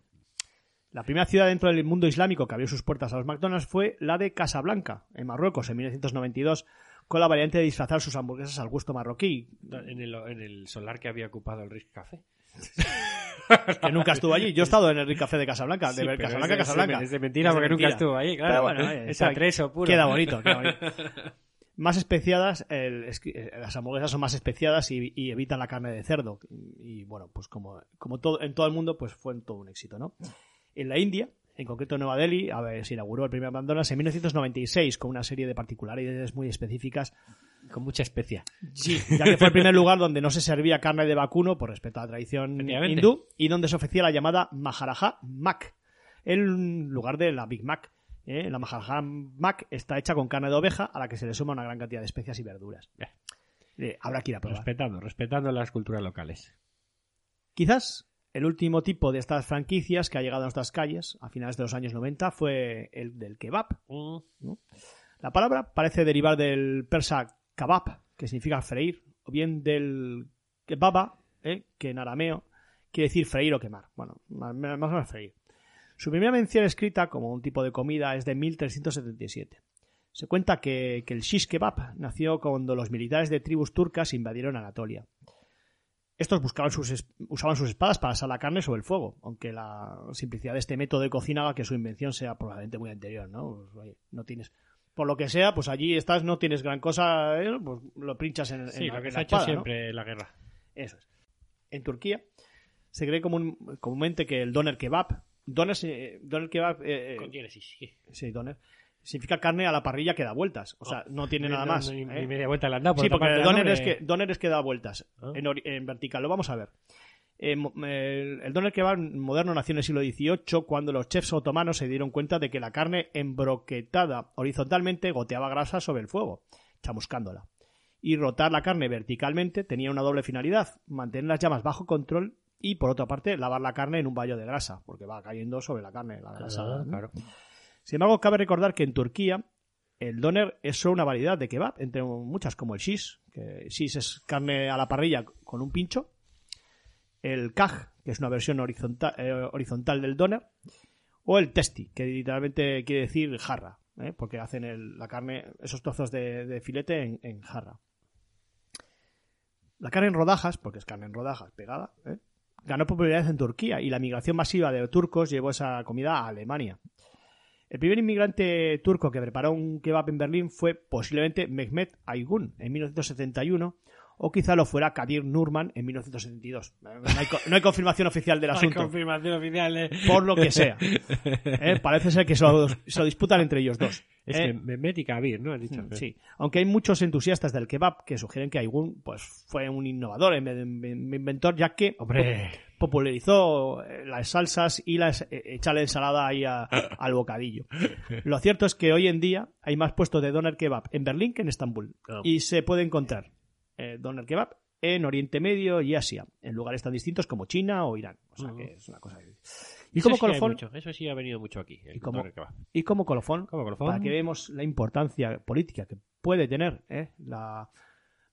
La primera ciudad dentro del mundo islámico que abrió sus puertas a los McDonald's fue la de Casablanca, en Marruecos, en 1992, con la variante de disfrazar sus hamburguesas al gusto marroquí, En el, en el solar que había ocupado el Risk Café. que nunca estuvo allí. Yo he estado en el Rick Café de Casablanca, de Sí, Casablanca, es de- Casablanca. Es de mentira Es de porque nunca estuvo ahí, claro. Pero bueno, es atreso puro. Queda bonito, queda bonito. Más especiadas, el- eh, las hamburguesas son más especiadas y, y evitan la carne de cerdo. Y bueno, pues como, como todo, en todo el mundo, pues fue todo un éxito, ¿no? En la India, en concreto en Nueva Delhi, a ver, se inauguró el primer McDonald's en 1996 con una serie de particularidades muy específicas Con mucha especia. Sí, ya que fue el primer lugar donde no se servía carne de vacuno por respeto a la tradición hindú y donde se ofrecía la llamada Maharaja Mac, en lugar de la Big Mac. ¿Eh? La Maharaja Mac está hecha con carne de oveja a la que se le suma una gran cantidad de especias y verduras. Eh, habrá que ir a probar. Respetando, respetando las culturas locales. Quizás el último tipo de estas franquicias que ha llegado a nuestras calles a finales de los años 90 fue el del kebab. Mm, La palabra parece derivar del persa kabab, que significa freír, o bien del kebaba, ¿eh? que en arameo quiere decir freír o quemar. Bueno, más o menos freír. Su primera mención escrita como un tipo de comida es de 1377. Se cuenta que, que el shish kebab nació cuando los militares de tribus turcas invadieron Anatolia. Estos buscaban sus, es- usaban sus espadas para asar la carne sobre el fuego, aunque la simplicidad de este método de cocina haga que su invención sea probablemente muy anterior, ¿no? Pues, oye, no tienes, por lo que sea, pues allí estás, no tienes gran cosa, ¿eh? pues lo pinchas en, Sí, en la, lo que se ha hecho siempre en la guerra. Eso es. En Turquía se cree común- comúnmente que el doner kebab, doner, se- doner kebab, eh, eh, Con diéresis, sí. sí, doner, significa carne a la parrilla que da vueltas, o sea, no tiene nada más. Ni, ¿eh? ni media vuelta le han dado. por Sí, porque el doner es, que, doner es que da vueltas Ah. en, vertical. Lo vamos a ver. Eh, el, el doner kebab moderno nació en el siglo XVIII cuando los chefs otomanos se dieron cuenta de que la carne embroquetada horizontalmente goteaba grasa sobre el fuego, chamuscándola. Y rotar la carne verticalmente tenía una doble finalidad, mantener las llamas bajo control y, por otra parte, lavar la carne en un baño de grasa, porque va cayendo sobre la carne la grasa. Ah, claro. Sin embargo, cabe recordar que en Turquía el doner es solo una variedad de kebab, entre muchas como el shish, que shish es carne a la parrilla con un pincho, el kaj, que es una versión horizontal, eh, horizontal del doner, o el testi, que literalmente quiere decir jarra, ¿eh? porque hacen el- la carne, esos trozos de, de filete en, en jarra. La carne en rodajas, porque es carne en rodajas pegada, ¿eh? Ganó popularidad en Turquía y la migración masiva de turcos llevó esa comida a Alemania. El primer inmigrante turco que preparó un kebab en Berlín fue posiblemente Mehmet Aygun en 1971 o quizá lo fuera Kadir Nurman en 1972. No hay, no hay confirmación oficial del Hay asunto, confirmación oficial. eh. por lo que sea. ¿Eh? Parece ser que se lo, se lo disputan entre ellos dos. Es ¿eh? que y Kabir, ¿no? Has dicho. Sí, aunque hay muchos entusiastas del kebab que sugieren que Aygun pues, fue un innovador, en vez de un inventor, ya que Hombre. popularizó eh, las salsas y las eh, echarle ensalada ahí a- al bocadillo. Lo cierto es que hoy en día hay más puestos de doner kebab en Berlín que en Estambul Ah. y se puede encontrar eh, doner kebab en Oriente Medio y Asia, en lugares tan distintos como China o Irán. O sea Ujú. que es una cosa. Y Eso como sí colofón, mucho, Eso sí ha venido mucho aquí. Y como- y como colofón, Como colofón. para que veamos la importancia política que puede tener eh, la,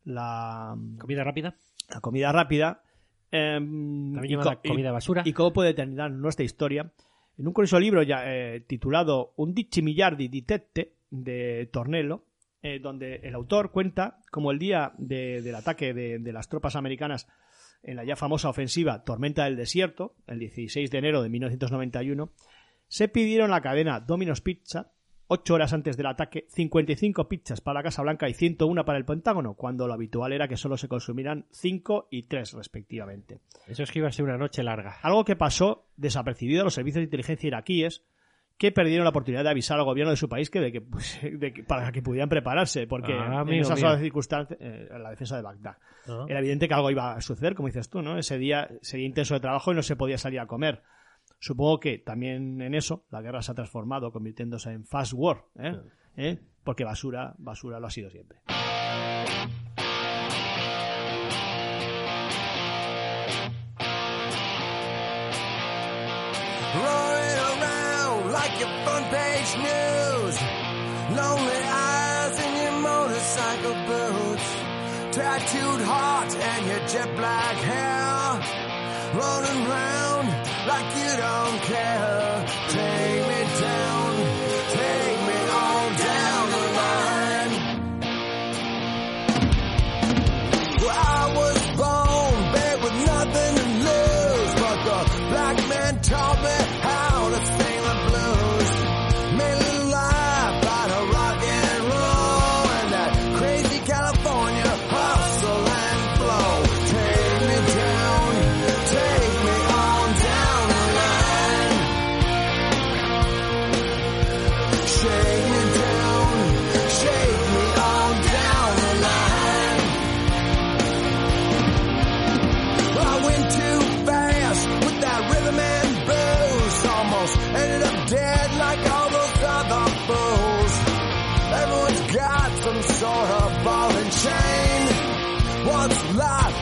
la, Comida rápida. la comida rápida em, También llamada comida basura. y cómo puede terminar nuestra historia. En un curioso libro ya, eh, titulado Undici miliardi di tette de Tornello, eh, donde el autor cuenta cómo el día de- del ataque de, de las tropas americanas en la ya famosa ofensiva Tormenta del Desierto, el 16 de enero de 1991, se pidieron la cadena Domino's Pizza, ocho horas antes del ataque, 55 pizzas para la Casa Blanca y 101 para el Pentágono, cuando lo habitual era que solo se consumieran 5 y 3 respectivamente. Eso es que iba a ser una noche larga. Algo que pasó desapercibido a los servicios de inteligencia iraquíes que perdieron la oportunidad de avisar al gobierno de su país que, de que, pues, de que- para que pudieran prepararse, porque Ah, en esas circunstancias, eh, la defensa de Bagdad. ¿no? Era evidente que algo iba a suceder, como dices tú, ¿no? Ese día sería intenso de trabajo y no se podía salir a comer. Supongo que también en eso la guerra se ha transformado, convirtiéndose en fast war, ¿eh? ¿Eh? Porque basura, basura lo ha sido siempre. Like your front page news. Lonely eyes in your motorcycle boots. Tattooed heart and your jet black hair. Rolling round like you don't care.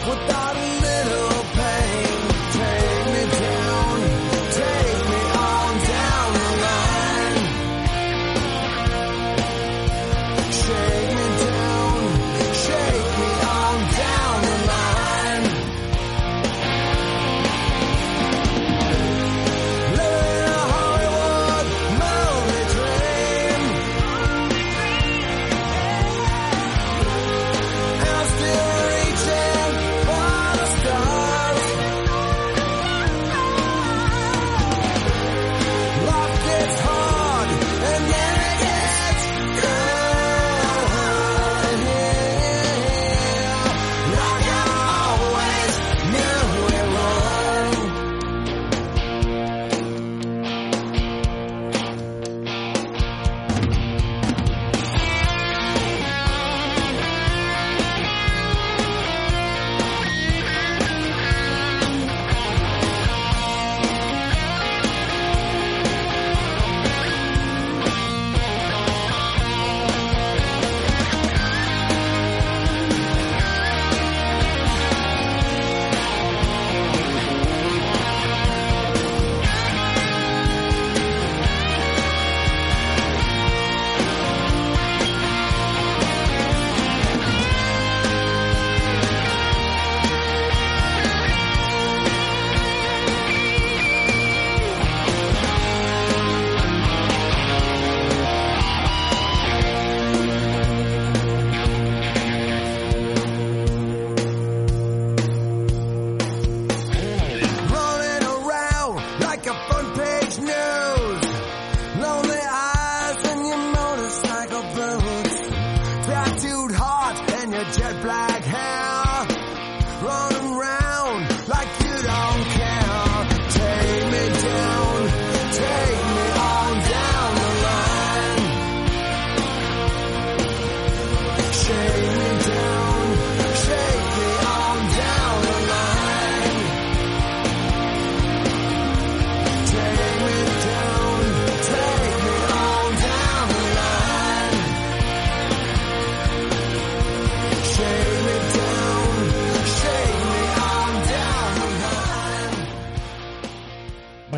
Without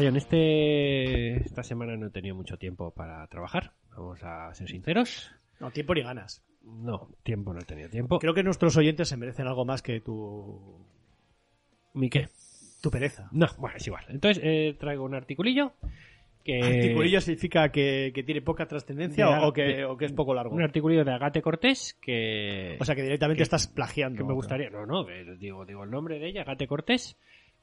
Vaya, en este esta semana no he tenido mucho tiempo para trabajar. Vamos a ser sinceros. No, tiempo ni ganas. No, tiempo no he tenido tiempo. Creo que nuestros oyentes se merecen algo más que tu, ¿Mi qué? tu pereza. No, bueno, es igual. Entonces eh, traigo un articulillo que... ¿Articulillo significa que, que tiene poca trascendencia de- o, que, de- o que es poco largo? Un articulillo de Agate Cortés que... O sea, que directamente que- estás plagiando. que me gustaría... No, no, digo, digo el nombre de ella, Agate Cortés,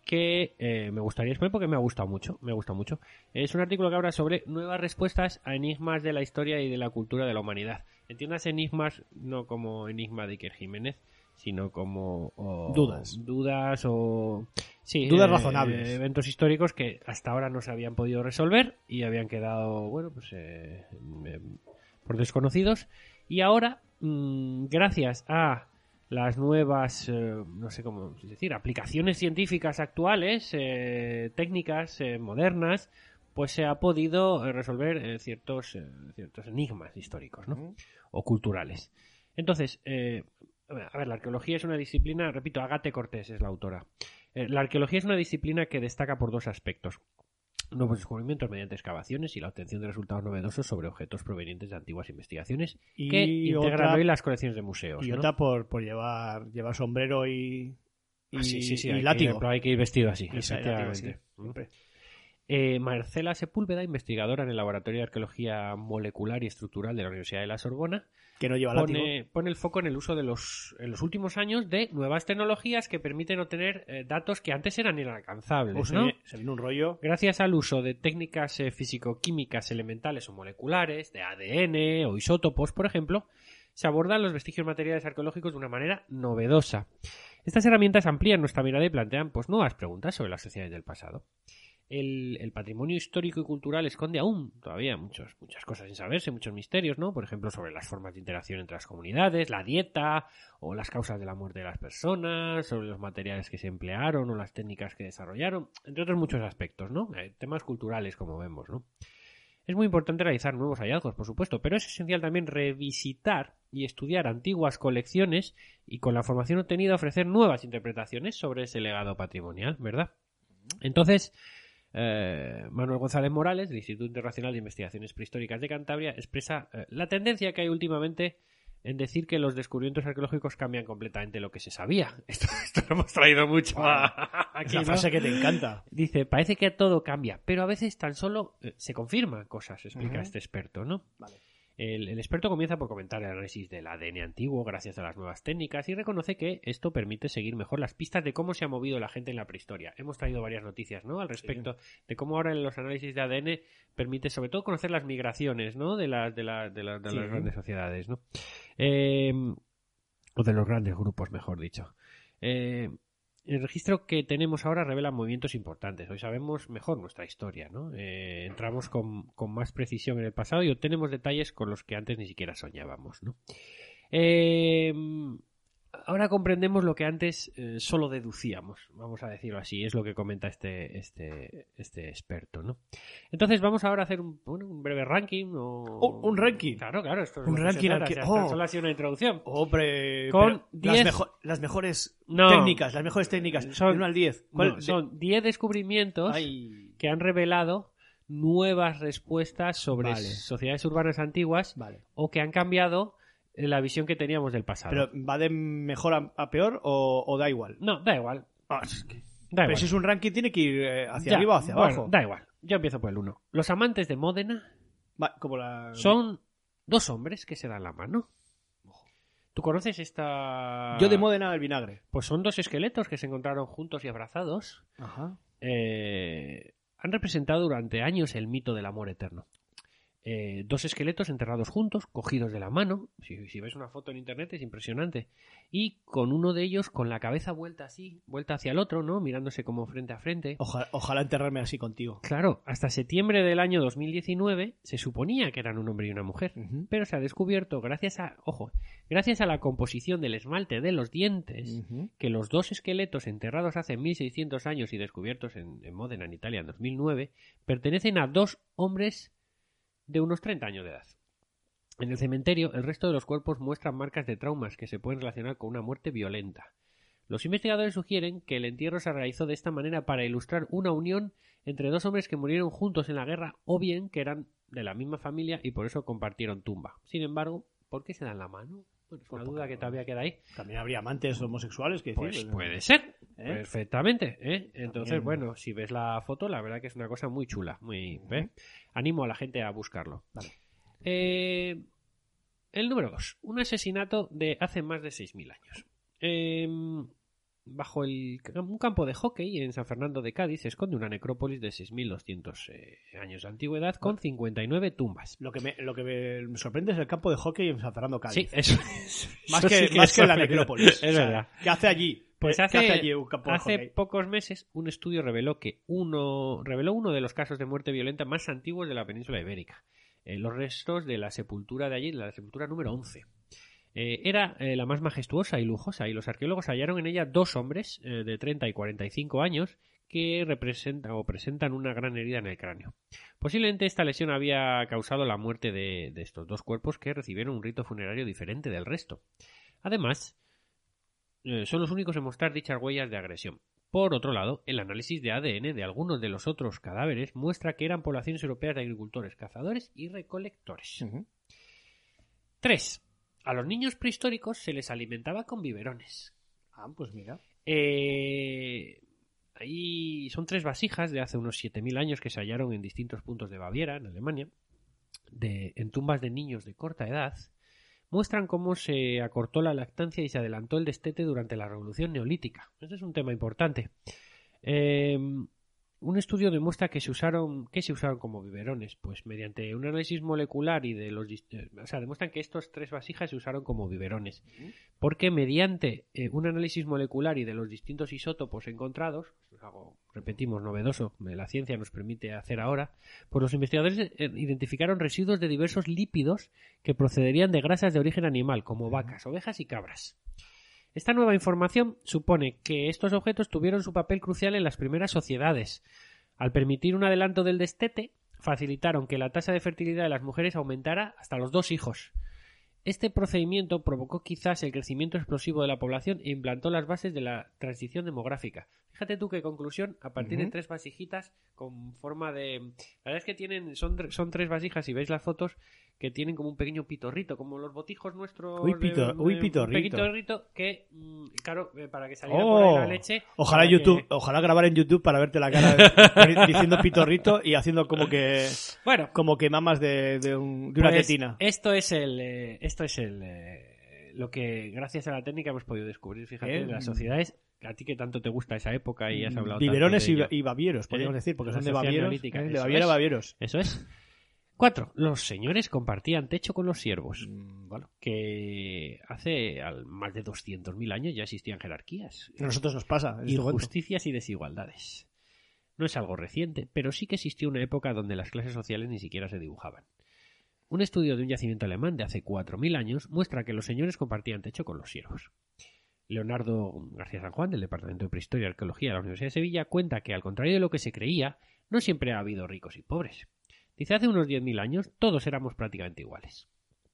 que eh, me gustaría exponer porque me ha gustado mucho. Me ha gustado mucho. Es un artículo que habla sobre nuevas respuestas a enigmas de la historia y de la cultura de la humanidad. Entiendas enigmas no como enigma de Iker Jiménez, sino como Dudas. dudas o sí, Dudas eh, razonables. eventos históricos que hasta ahora no se habían podido resolver y habían quedado bueno pues eh, eh, por desconocidos y ahora mm, gracias a las nuevas eh, no sé cómo decir aplicaciones científicas actuales eh, técnicas eh, modernas pues se ha podido resolver ciertos ciertos enigmas históricos ¿no? o culturales entonces a ver, la arqueología es una disciplina, repito, Agate Cortés es la autora. La arqueología es una disciplina que destaca por dos aspectos. Nuevos descubrimientos mediante excavaciones y la obtención de resultados novedosos sobre objetos provenientes de antiguas investigaciones Y que integran otra- hoy las colecciones de museos. Y ¿no? otra por, por llevar, llevar sombrero y, y, Ah, sí, sí, sí, y hay que- látigo. pero hay que ir vestido así. Eh, Marcela Sepúlveda, investigadora en el Laboratorio de Arqueología Molecular y Estructural de la Universidad de la Sorbona, Que no lleva pone, pone el foco en el uso de los, en los últimos años de nuevas tecnologías que permiten obtener eh, datos que antes eran inalcanzables. Se, ¿no? se viene un rollo. Gracias al uso de técnicas eh, físico-químicas elementales o moleculares, de ADN o isótopos, por ejemplo, se abordan los vestigios materiales arqueológicos de una manera novedosa. Estas herramientas amplían nuestra mirada y plantean pues, nuevas preguntas sobre las sociedades del pasado. El, el patrimonio histórico y cultural esconde aún todavía muchos, muchas cosas sin saberse, muchos misterios, ¿no? Por ejemplo, sobre las formas de interacción entre las comunidades, la dieta o las causas de la muerte de las personas, sobre los materiales que se emplearon o las técnicas que desarrollaron, entre otros muchos aspectos, ¿no? Eh, temas culturales, como vemos, ¿no? Es muy importante realizar nuevos hallazgos, por supuesto, pero es esencial también revisitar y estudiar antiguas colecciones y con la formación obtenida ofrecer nuevas interpretaciones sobre ese legado patrimonial, ¿verdad? Entonces, eh, Manuel González Morales, del Instituto Internacional de Investigaciones Prehistóricas de Cantabria, expresa eh, la tendencia que hay últimamente en decir que los descubrimientos arqueológicos cambian completamente lo que se sabía. Esto, esto lo hemos traído mucho a- aquí, ¿no? frase que te encanta. Dice, parece que todo cambia, pero a veces tan solo eh, se confirman cosas, explica este experto, ¿no? Vale. El, el experto comienza por comentar el análisis del ADN antiguo gracias a las nuevas técnicas y reconoce que esto permite seguir mejor las pistas de cómo se ha movido la gente en la prehistoria. Hemos traído varias noticias, ¿no? Al respecto de cómo ahora en los análisis de ADN permite sobre todo conocer las migraciones, ¿no? De las de, la- de la- de Sí. las grandes sociedades, ¿no? Eh, o de los grandes grupos, mejor dicho. Eh, el registro que tenemos ahora revela movimientos importantes. Hoy sabemos mejor nuestra historia, ¿no? Eh, entramos con, con más precisión en el pasado y obtenemos detalles con los que antes ni siquiera soñábamos, ¿no? Eh, ahora comprendemos lo que antes eh, solo deducíamos, vamos a decirlo así, es lo que comenta este, este, este experto, ¿no? Entonces vamos ahora a hacer un, bueno, un breve ranking o... Oh, ¿un ranking? Claro, claro, esto es Un que ranking o sea, esta oh. solo ha sido una introducción. Hombre, Con pero las, 10 mejo- las mejores No. técnicas, las mejores técnicas. Son- de 1 al 10. ¿Cuál- No, de- son 10 descubrimientos Ay, que han revelado nuevas respuestas sobre Vale. sociedades urbanas antiguas Vale. o que han cambiado la visión que teníamos del pasado. Pero ¿va de mejor a, a peor o, o da igual? No, da igual. Ah, es que- Da Pero igual. si es un ranking tiene que ir eh, hacia Ya, arriba o hacia bueno, abajo. Da igual. Yo empiezo por el 1. Los amantes de Módena Va, como la... son dos hombres que se dan la mano. ¿Tú conoces esta...? Yo de Módena al vinagre. Pues son dos esqueletos que se encontraron juntos y abrazados. Ajá. eh, han representado durante años el mito del amor eterno. Eh, dos esqueletos enterrados juntos, cogidos de la mano. Si, si ves una foto en internet es impresionante. Y con uno de ellos con la cabeza vuelta así, vuelta hacia el otro, ¿no? Mirándose como frente a frente. Ojalá, ojalá enterrarme así contigo. Claro, hasta septiembre del año 2019 se suponía que eran un hombre y una mujer, pero se ha descubierto gracias a, ojo, gracias a la composición del esmalte de los dientes, que los dos esqueletos enterrados hace 1600 años y descubiertos en, en Módena, en Italia, en 2009, pertenecen a dos hombres de unos 30 años de edad. En el cementerio, el resto de los cuerpos muestran marcas de traumas que se pueden relacionar con una muerte violenta. Los investigadores sugieren que el entierro se realizó de esta manera para ilustrar una unión entre dos hombres que murieron juntos en la guerra o bien que eran de la misma familia y por eso compartieron tumba. Sin embargo, ¿por qué se dan la mano? Bueno, es una Pues duda que todavía queda ahí. También habría amantes homosexuales que Pues decir. puede ser, ¿Eh? perfectamente. ¿eh? Entonces, También. bueno, si ves la foto, la verdad que es una cosa muy chula. Muy, ¿eh? Animo a la gente a buscarlo. Vale. Eh, el número 2. Un asesinato de hace más de 6.000 años. Bajo el, un campo de hockey en San Fernando de Cádiz se esconde una necrópolis de 6.200 eh, años de antigüedad con 59 tumbas. Lo que, me, lo que me, sorprende es el campo de hockey en San Fernando Cádiz. Sí, eso es. más eso que, sí más es que en la necrópolis. Es O sea, verdad. ¿Qué hace allí? Pues ¿Qué hace, de pocos meses un estudio reveló que uno reveló uno de los casos de muerte violenta más antiguos de la península ibérica. Eh, los restos de la sepultura de allí, la sepultura número 11. Eh, era eh, la más majestuosa y lujosa y los arqueólogos hallaron en ella dos hombres eh, de 30 y 45 años que representan o presentan una gran herida en el cráneo. Posiblemente esta lesión había causado la muerte de, de estos dos cuerpos que recibieron un rito funerario diferente del resto. Además, son los únicos en mostrar dichas huellas de agresión. Por otro lado, el análisis de ADN de algunos de los otros cadáveres muestra que eran poblaciones europeas de agricultores, cazadores y recolectores. Ujú. 3. A los niños prehistóricos se les alimentaba con biberones. Ah, pues mira. Eh, ahí son tres vasijas de hace unos 7.000 años que se hallaron en distintos puntos de Baviera, en Alemania, de, en tumbas de niños de corta edad. Muestran cómo se acortó la lactancia y se adelantó el destete durante la revolución neolítica. Este es un tema importante. Eh, un estudio demuestra que se usaron que se usaron como biberones, pues mediante un análisis molecular y de los eh, o sea, demuestran que estos tres vasijas se usaron como biberones, porque mediante eh, un análisis molecular y de los distintos isótopos encontrados, es algo repetimos novedoso la ciencia nos permite hacer ahora, pues los investigadores eh, identificaron residuos de diversos lípidos que procederían de grasas de origen animal, como vacas, ovejas y cabras. Esta nueva información supone que estos objetos tuvieron su papel crucial en las primeras sociedades. Al permitir un adelanto del destete, facilitaron que la tasa de fertilidad de las mujeres aumentara hasta los dos hijos. Este procedimiento provocó quizás el crecimiento explosivo de la población e implantó las bases de la transición demográfica. Fíjate tú qué conclusión, a partir de tres vasijitas con forma de... La verdad es que tienen, son, son tres vasijas, si veis las fotos, que tienen como un pequeño pitorrito, como los botijos nuestros. Uy, pito- de- uy, pitorrito. Un pitorrito que, mm, claro, eh, para que saliera por ahí Oh, la leche. ojalá YouTube, que- ojalá grabar en YouTube para verte la cara de- diciendo pitorrito y haciendo como que Bueno, como que mamas de, de, un- de una Pues, tetina. Esto es el. eh, esto es el. eh, lo que gracias a la técnica hemos podido descubrir, fíjate, en las sociedades. A ti que tanto te gusta esa época y has hablado. Biberones tanto y, de ello. y babieros, podríamos decir, porque la son de eh, de baviera babieros. Eso es. Cuatro. Los señores compartían techo con los siervos. Mm, Bueno, Que hace al- más de 200.000 años ya existían jerarquías. a nosotros nos pasa. Injusticias y desigualdades. No es algo reciente, pero sí que existió una época donde las clases sociales ni siquiera se dibujaban. Un estudio de un yacimiento alemán de hace 4.000 años muestra que los señores compartían techo con los siervos. Leonardo García San Juan, del Departamento de Prehistoria y Arqueología de la Universidad de Sevilla, cuenta que, al contrario de lo que se creía, no siempre ha habido ricos y pobres. Dice, hace unos 10.000 años todos éramos prácticamente iguales.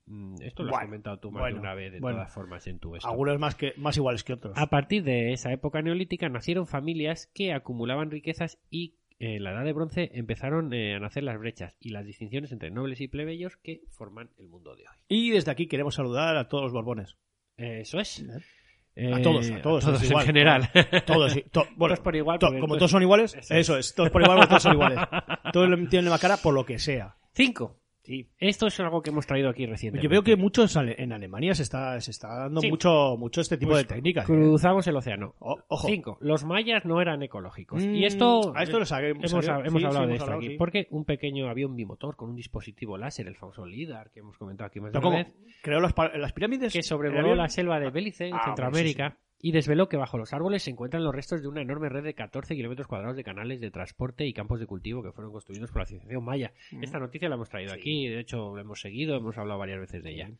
Mm, Esto lo has Bueno, comentado tú más bueno, de una vez, de bueno. todas formas, en tu esto. Algunos más que más iguales que otros. A partir de esa época neolítica nacieron familias que acumulaban riquezas y eh, en la edad de bronce empezaron eh, a nacer las brechas y las distinciones entre nobles y plebeyos que forman el mundo de hoy. Y desde aquí queremos saludar a todos los borbones. Eso es. Eh, todos, a todos, es en igual. general. Todos, to- bueno, Todos por igual, to- como todos son iguales, Eso es. todos por igual, todos son iguales. Todos tienen la cara por lo que sea. Cinco. Sí. Esto es algo que hemos traído aquí recientemente. Yo veo que muchos ale- en Alemania se está, se está dando Sí. mucho, mucho este tipo Pues de técnicas. ¿eh? Cruzamos el océano. O- ojo. Cinco. Los mayas no eran ecológicos. Mm, y esto. a esto lo Hemos, hemos hablado sí, de hemos esto hablado, aquí. Porque un pequeño avión bimotor con un dispositivo láser, el famoso LIDAR, que hemos comentado aquí más de una vez, creó las, las pirámides. que sobrevoló la selva de Belice, en Ah, Centroamérica, y desveló que bajo los árboles se encuentran los restos de una enorme red de 14 kilómetros cuadrados de canales de transporte y campos de cultivo que fueron construidos por la civilización maya. Esta noticia la hemos traído aquí, de hecho la hemos seguido, hemos hablado varias veces de ella.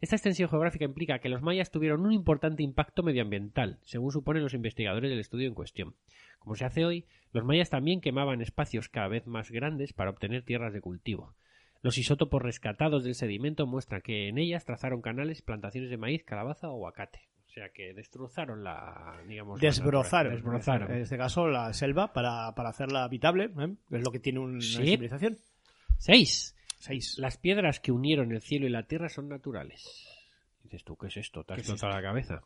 Esta extensión geográfica implica que los mayas tuvieron un importante impacto medioambiental, según suponen los investigadores del estudio en cuestión. Como se hace hoy, los mayas también quemaban espacios cada vez más grandes para obtener tierras de cultivo. Los isótopos rescatados del sedimento muestran que en ellas trazaron canales, plantaciones de maíz, calabaza o aguacate. O sea que destrozaron la, digamos, la Desbrozaron, naturaleza. Desbrozaron. en este caso la selva para, para hacerla habitable, ¿eh? es lo que tiene una Sí. civilización. Seis. Seis. Las piedras que unieron el cielo y la tierra son naturales. Dices tú, ¿qué es esto? Te has ¿Qué es la cabeza.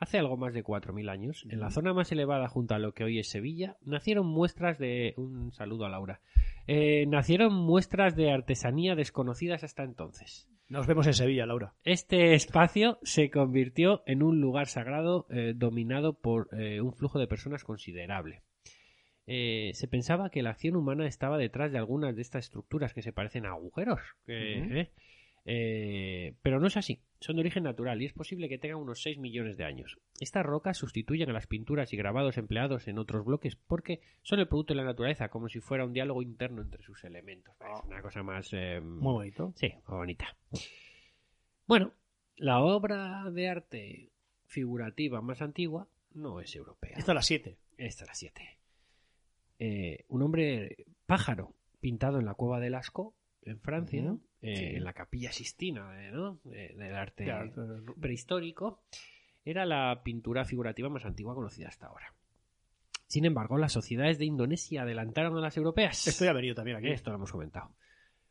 Hace algo más de 4.000 años, en la zona más elevada junto a lo que hoy es Sevilla, nacieron muestras de... Un saludo a Laura. Eh, nacieron muestras de artesanía desconocidas hasta entonces. Nos vemos en Sevilla, Laura. Este espacio se convirtió en un lugar sagrado eh, dominado por eh, un flujo de personas considerable. Eh, se pensaba que la acción humana estaba detrás de algunas de estas estructuras que se parecen a agujeros. pero no es así. Son de origen natural y es posible que tengan unos 6 millones de años. Estas rocas sustituyen a las pinturas y grabados empleados en otros bloques porque son el producto de la naturaleza, como si fuera un diálogo interno entre sus elementos. Es una cosa más... eh, Muy bonito. Sí, muy bonita. Bueno, la obra de arte figurativa más antigua no es europea. Esta es la siete. Esta es la 7. un hombre pájaro pintado en la cueva de Lascaux, en Francia, Ujú, eh, sí. en la capilla Sistina de- ¿no? de- del arte prehistórico, era la pintura figurativa más antigua conocida hasta ahora. Sin embargo, las sociedades de Indonesia adelantaron a las europeas. Esto ya ha venido también aquí. Esto lo hemos comentado.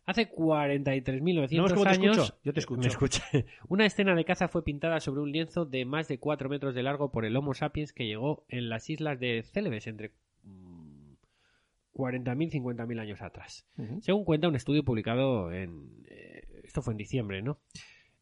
Hace 43.900 ¿No cómo te años... escucho? Yo te escucho. Me escucha. Una escena de caza fue pintada sobre un lienzo de más de 4 metros de largo por el Homo sapiens que llegó en las islas de Celebes entre mm, 40.000 y 50.000 años atrás. Según cuenta un estudio publicado en... eh, esto fue en diciembre, ¿no?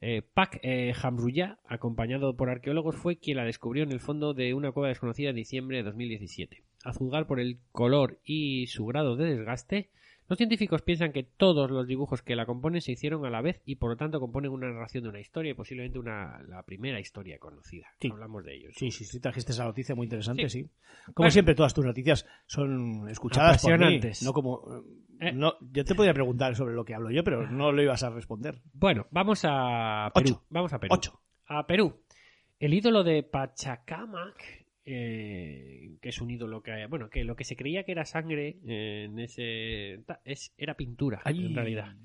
Eh, Pak eh, Hamruya, acompañado por arqueólogos, fue quien la descubrió en el fondo de una cueva desconocida en diciembre de 2017. A juzgar por el color y su grado de desgaste, los científicos piensan que todos los dibujos que la componen se hicieron a la vez y por lo tanto componen una narración de una historia y posiblemente una, la primera historia conocida. Sí. Hablamos de ellos. Sí, sí, sí, trajiste esa noticia muy interesante, Sí. sí. Como Bueno. siempre, todas tus noticias son escuchadas por mí. No como... Eh. No, yo te podía preguntar sobre lo que hablo yo, pero no lo ibas a responder. Bueno, vamos a Perú. Ocho. Vamos a Perú. Ocho. A Perú. El ídolo de Pachacamac eh, que es un ídolo que bueno que lo que se creía que era sangre eh, en ese es era pintura en realidad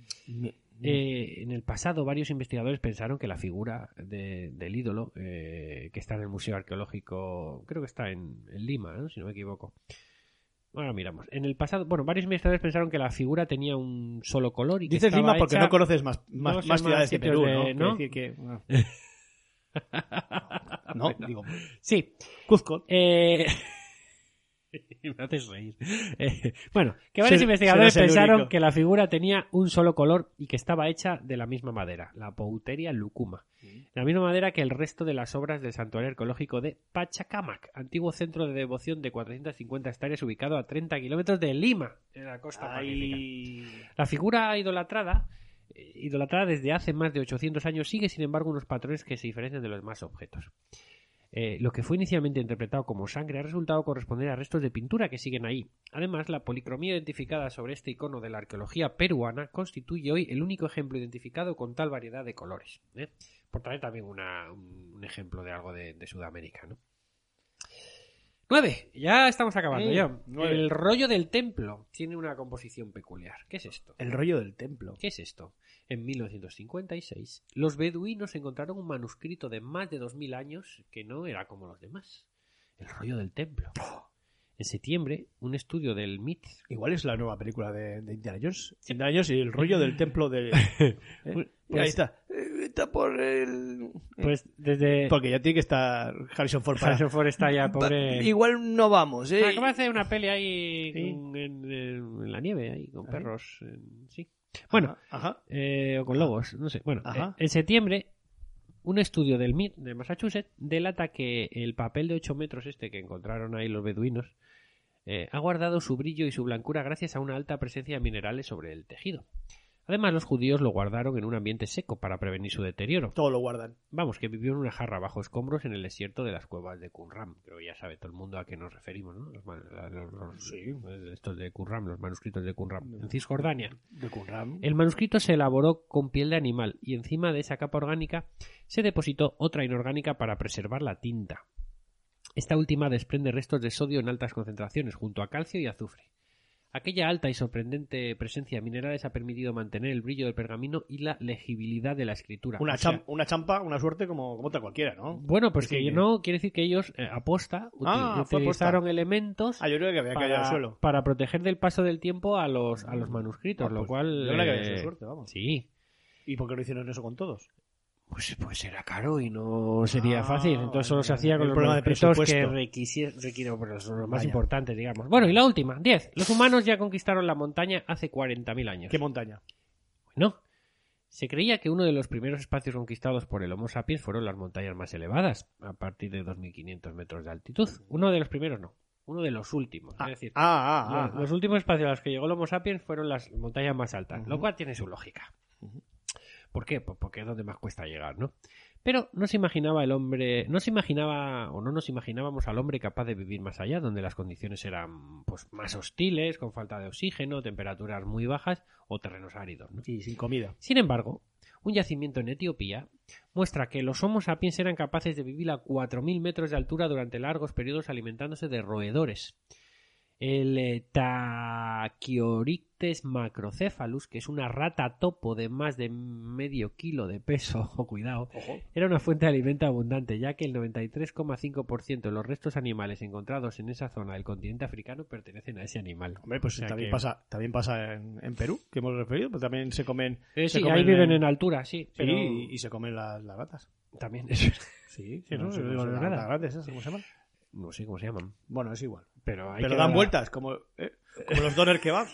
Eh, en el pasado varios investigadores pensaron que la figura de- del ídolo eh, que está en el museo arqueológico creo que está en, en Lima ¿no? si no me equivoco ahora miramos en el pasado bueno varios investigadores pensaron que la figura tenía un solo color y que Dices estaba Lima porque hecha- no conoces más, más, No más ciudades de Perú, de- ¿no? ¿no? decir que... No, digo, sí Cuzco. Eh... Me haces reír. Eh, bueno, que varios investigadores pensaron que la figura tenía un solo color y que estaba hecha de la misma madera, la Pouteria lucuma. La misma madera que el resto de las obras del santuario arqueológico de Pachacamac, antiguo centro de devoción de 450 hectáreas ubicado a 30 kilómetros de Lima, en la costa pacífica. La figura idolatrada, idolatrada desde hace más de 800 años, sigue sin embargo unos patrones que se diferencian de los demás objetos. Eh, lo que fue inicialmente interpretado como sangre ha resultado corresponder a restos de pintura que siguen ahí. Además, la policromía identificada sobre este icono de la arqueología peruana constituye hoy el único ejemplo identificado con tal variedad de colores. ¿eh? Por traer también un ejemplo de algo de, de Sudamérica. ¿no? 9. Ya estamos acabando. Mm, ya. nueve. El rollo del templo tiene una composición peculiar. ¿Qué es esto? El rollo del templo. ¿Qué es esto? En 1956, los beduinos encontraron un manuscrito de más de 2000 años que no era como los demás. El rollo del templo. En septiembre, un estudio del MIT. Igual es la nueva película de, de Indiana Jones. Indiana Jones y el rollo del templo de... ¿Eh? Pues- Ahí está. Eh, Está por el... Pues desde. Porque ya tiene que estar Harrison Ford para... Harrison Ford está ya, pobre. Igual no vamos, ¿eh? Acaba de hacer una peli ahí Sí. con- en, la nieve, ahí, con Ahí. perros. en- sí. Bueno, Ajá. eh, o con lobos, no sé. Bueno, Ajá. eh, en septiembre, un estudio del MIT de Massachusetts delata que el papel de 8 metros este que encontraron ahí los beduinos eh, ha guardado su brillo y su blancura gracias a una alta presencia de minerales sobre el tejido. Además, los judíos lo guardaron en un ambiente seco para prevenir su deterioro. Todo lo guardan. Vamos, que vivió en una jarra bajo escombros en el desierto de las cuevas de Qumran. Creo que ya sabe todo el mundo a qué nos referimos, ¿no? Los, los- estos de Qumran, los manuscritos de Qumran. En Cisjordania. De Qumran. El manuscrito se elaboró con piel de animal y encima de esa capa orgánica se depositó otra inorgánica para preservar la tinta. Esta última desprende restos de sodio en altas concentraciones junto a calcio y azufre. Aquella alta y sorprendente presencia de minerales ha permitido mantener el brillo del pergamino y la legibilidad de la escritura. Una, O sea, cham- una champa, una suerte como, como otra cualquiera, ¿no? bueno, pues que que- no quiere decir que ellos eh, aposta Ah, utilizaron aposta. elementos Ah, yo creo que había caído al para, suelo. para proteger del paso del tiempo a los a los manuscritos, Ah, lo pues, cual yo creo que había eh, suerte, vamos. Sí, ¿Y por qué no hicieron eso con todos? Pues, pues era caro y no sería Ah, fácil. Entonces solo se hacía con el los problema de que requirieron, pero son los más Vaya. importantes, digamos. Bueno, y la última, 10. Los humanos ya conquistaron la montaña hace 40.000 años. ¿Qué montaña? Bueno, se creía que uno de los primeros espacios conquistados por el Homo sapiens fueron las montañas más elevadas, a partir de 2.500 metros de altitud. Uno de los primeros no, uno de los últimos. Ah, es decir, ah, ah, los, ah, los últimos espacios a los que llegó el Homo sapiens fueron las montañas más altas, lo cual tiene su lógica. ¿Por qué? Pues porque es donde más cuesta llegar, ¿no? Pero no se imaginaba el hombre, no se imaginaba o no nos imaginábamos al hombre capaz de vivir más allá, donde las condiciones eran pues más hostiles, con falta de oxígeno, temperaturas muy bajas o terrenos áridos, ¿no? Y sin comida. Sin embargo, un yacimiento en Etiopía muestra que los Homo sapiens eran capaces de vivir a 4.000 metros de altura durante largos periodos alimentándose de roedores. El eh, Tachyorictes macrocephalus, que es una rata topo de más de medio kilo de peso, ojo, cuidado, Ojo. era una fuente de alimento abundante, ya que el 93,5% de los restos animales encontrados en esa zona del continente africano pertenecen a ese animal. Hombre, pues O sea también que- pasa, también pasa en, en Perú, que hemos referido, pues también se comen. Eh, se sí, comen ahí viven en altura, sí, Sí, pero y, y se comen las, las ratas. también eso Sí, Sí, ¿no? No se- las nada. ratas no sé cómo se llaman. Bueno, es igual. Pero, hay Pero que dan dar- vueltas, como, eh, como los doner que van.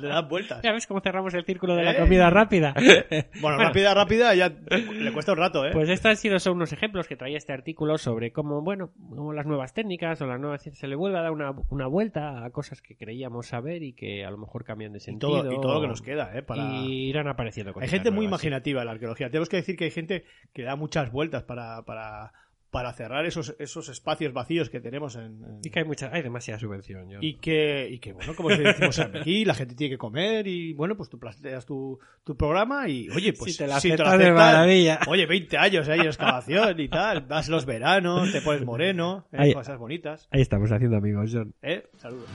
Le dan vueltas. Ya ves cómo cerramos el círculo de la ¿Eh? comida rápida. Bueno, rápida, rápida, ya le cuesta un rato, ¿eh? Pues estos han sido son unos ejemplos que traía este artículo sobre cómo, bueno, cómo las nuevas técnicas o las nuevas ciencias se le vuelve a dar una, una vuelta a cosas que creíamos saber y que a lo mejor cambian de y, sentido. todo, y todo lo que nos queda, ¿eh? Para... Y irán apareciendo Hay gente muy imaginativa en la arqueología. Tenemos que decir que hay gente que da muchas vueltas para, para, para cerrar esos, esos espacios vacíos que tenemos en, en- Y que hay mucha, hay demasiada subvención. John. y que, y que, bueno, como decimos aquí, la gente tiene que comer y, bueno, pues tú planteas tu, tu programa y, oye, pues Si te la aceptas de aceptan, maravilla. Oye, 20 años ahí en excavación y tal, vas los veranos, te pones moreno, eh, Ahí- cosas bonitas, Ahí estamos haciendo amigos, John. ¿eh? Saludos.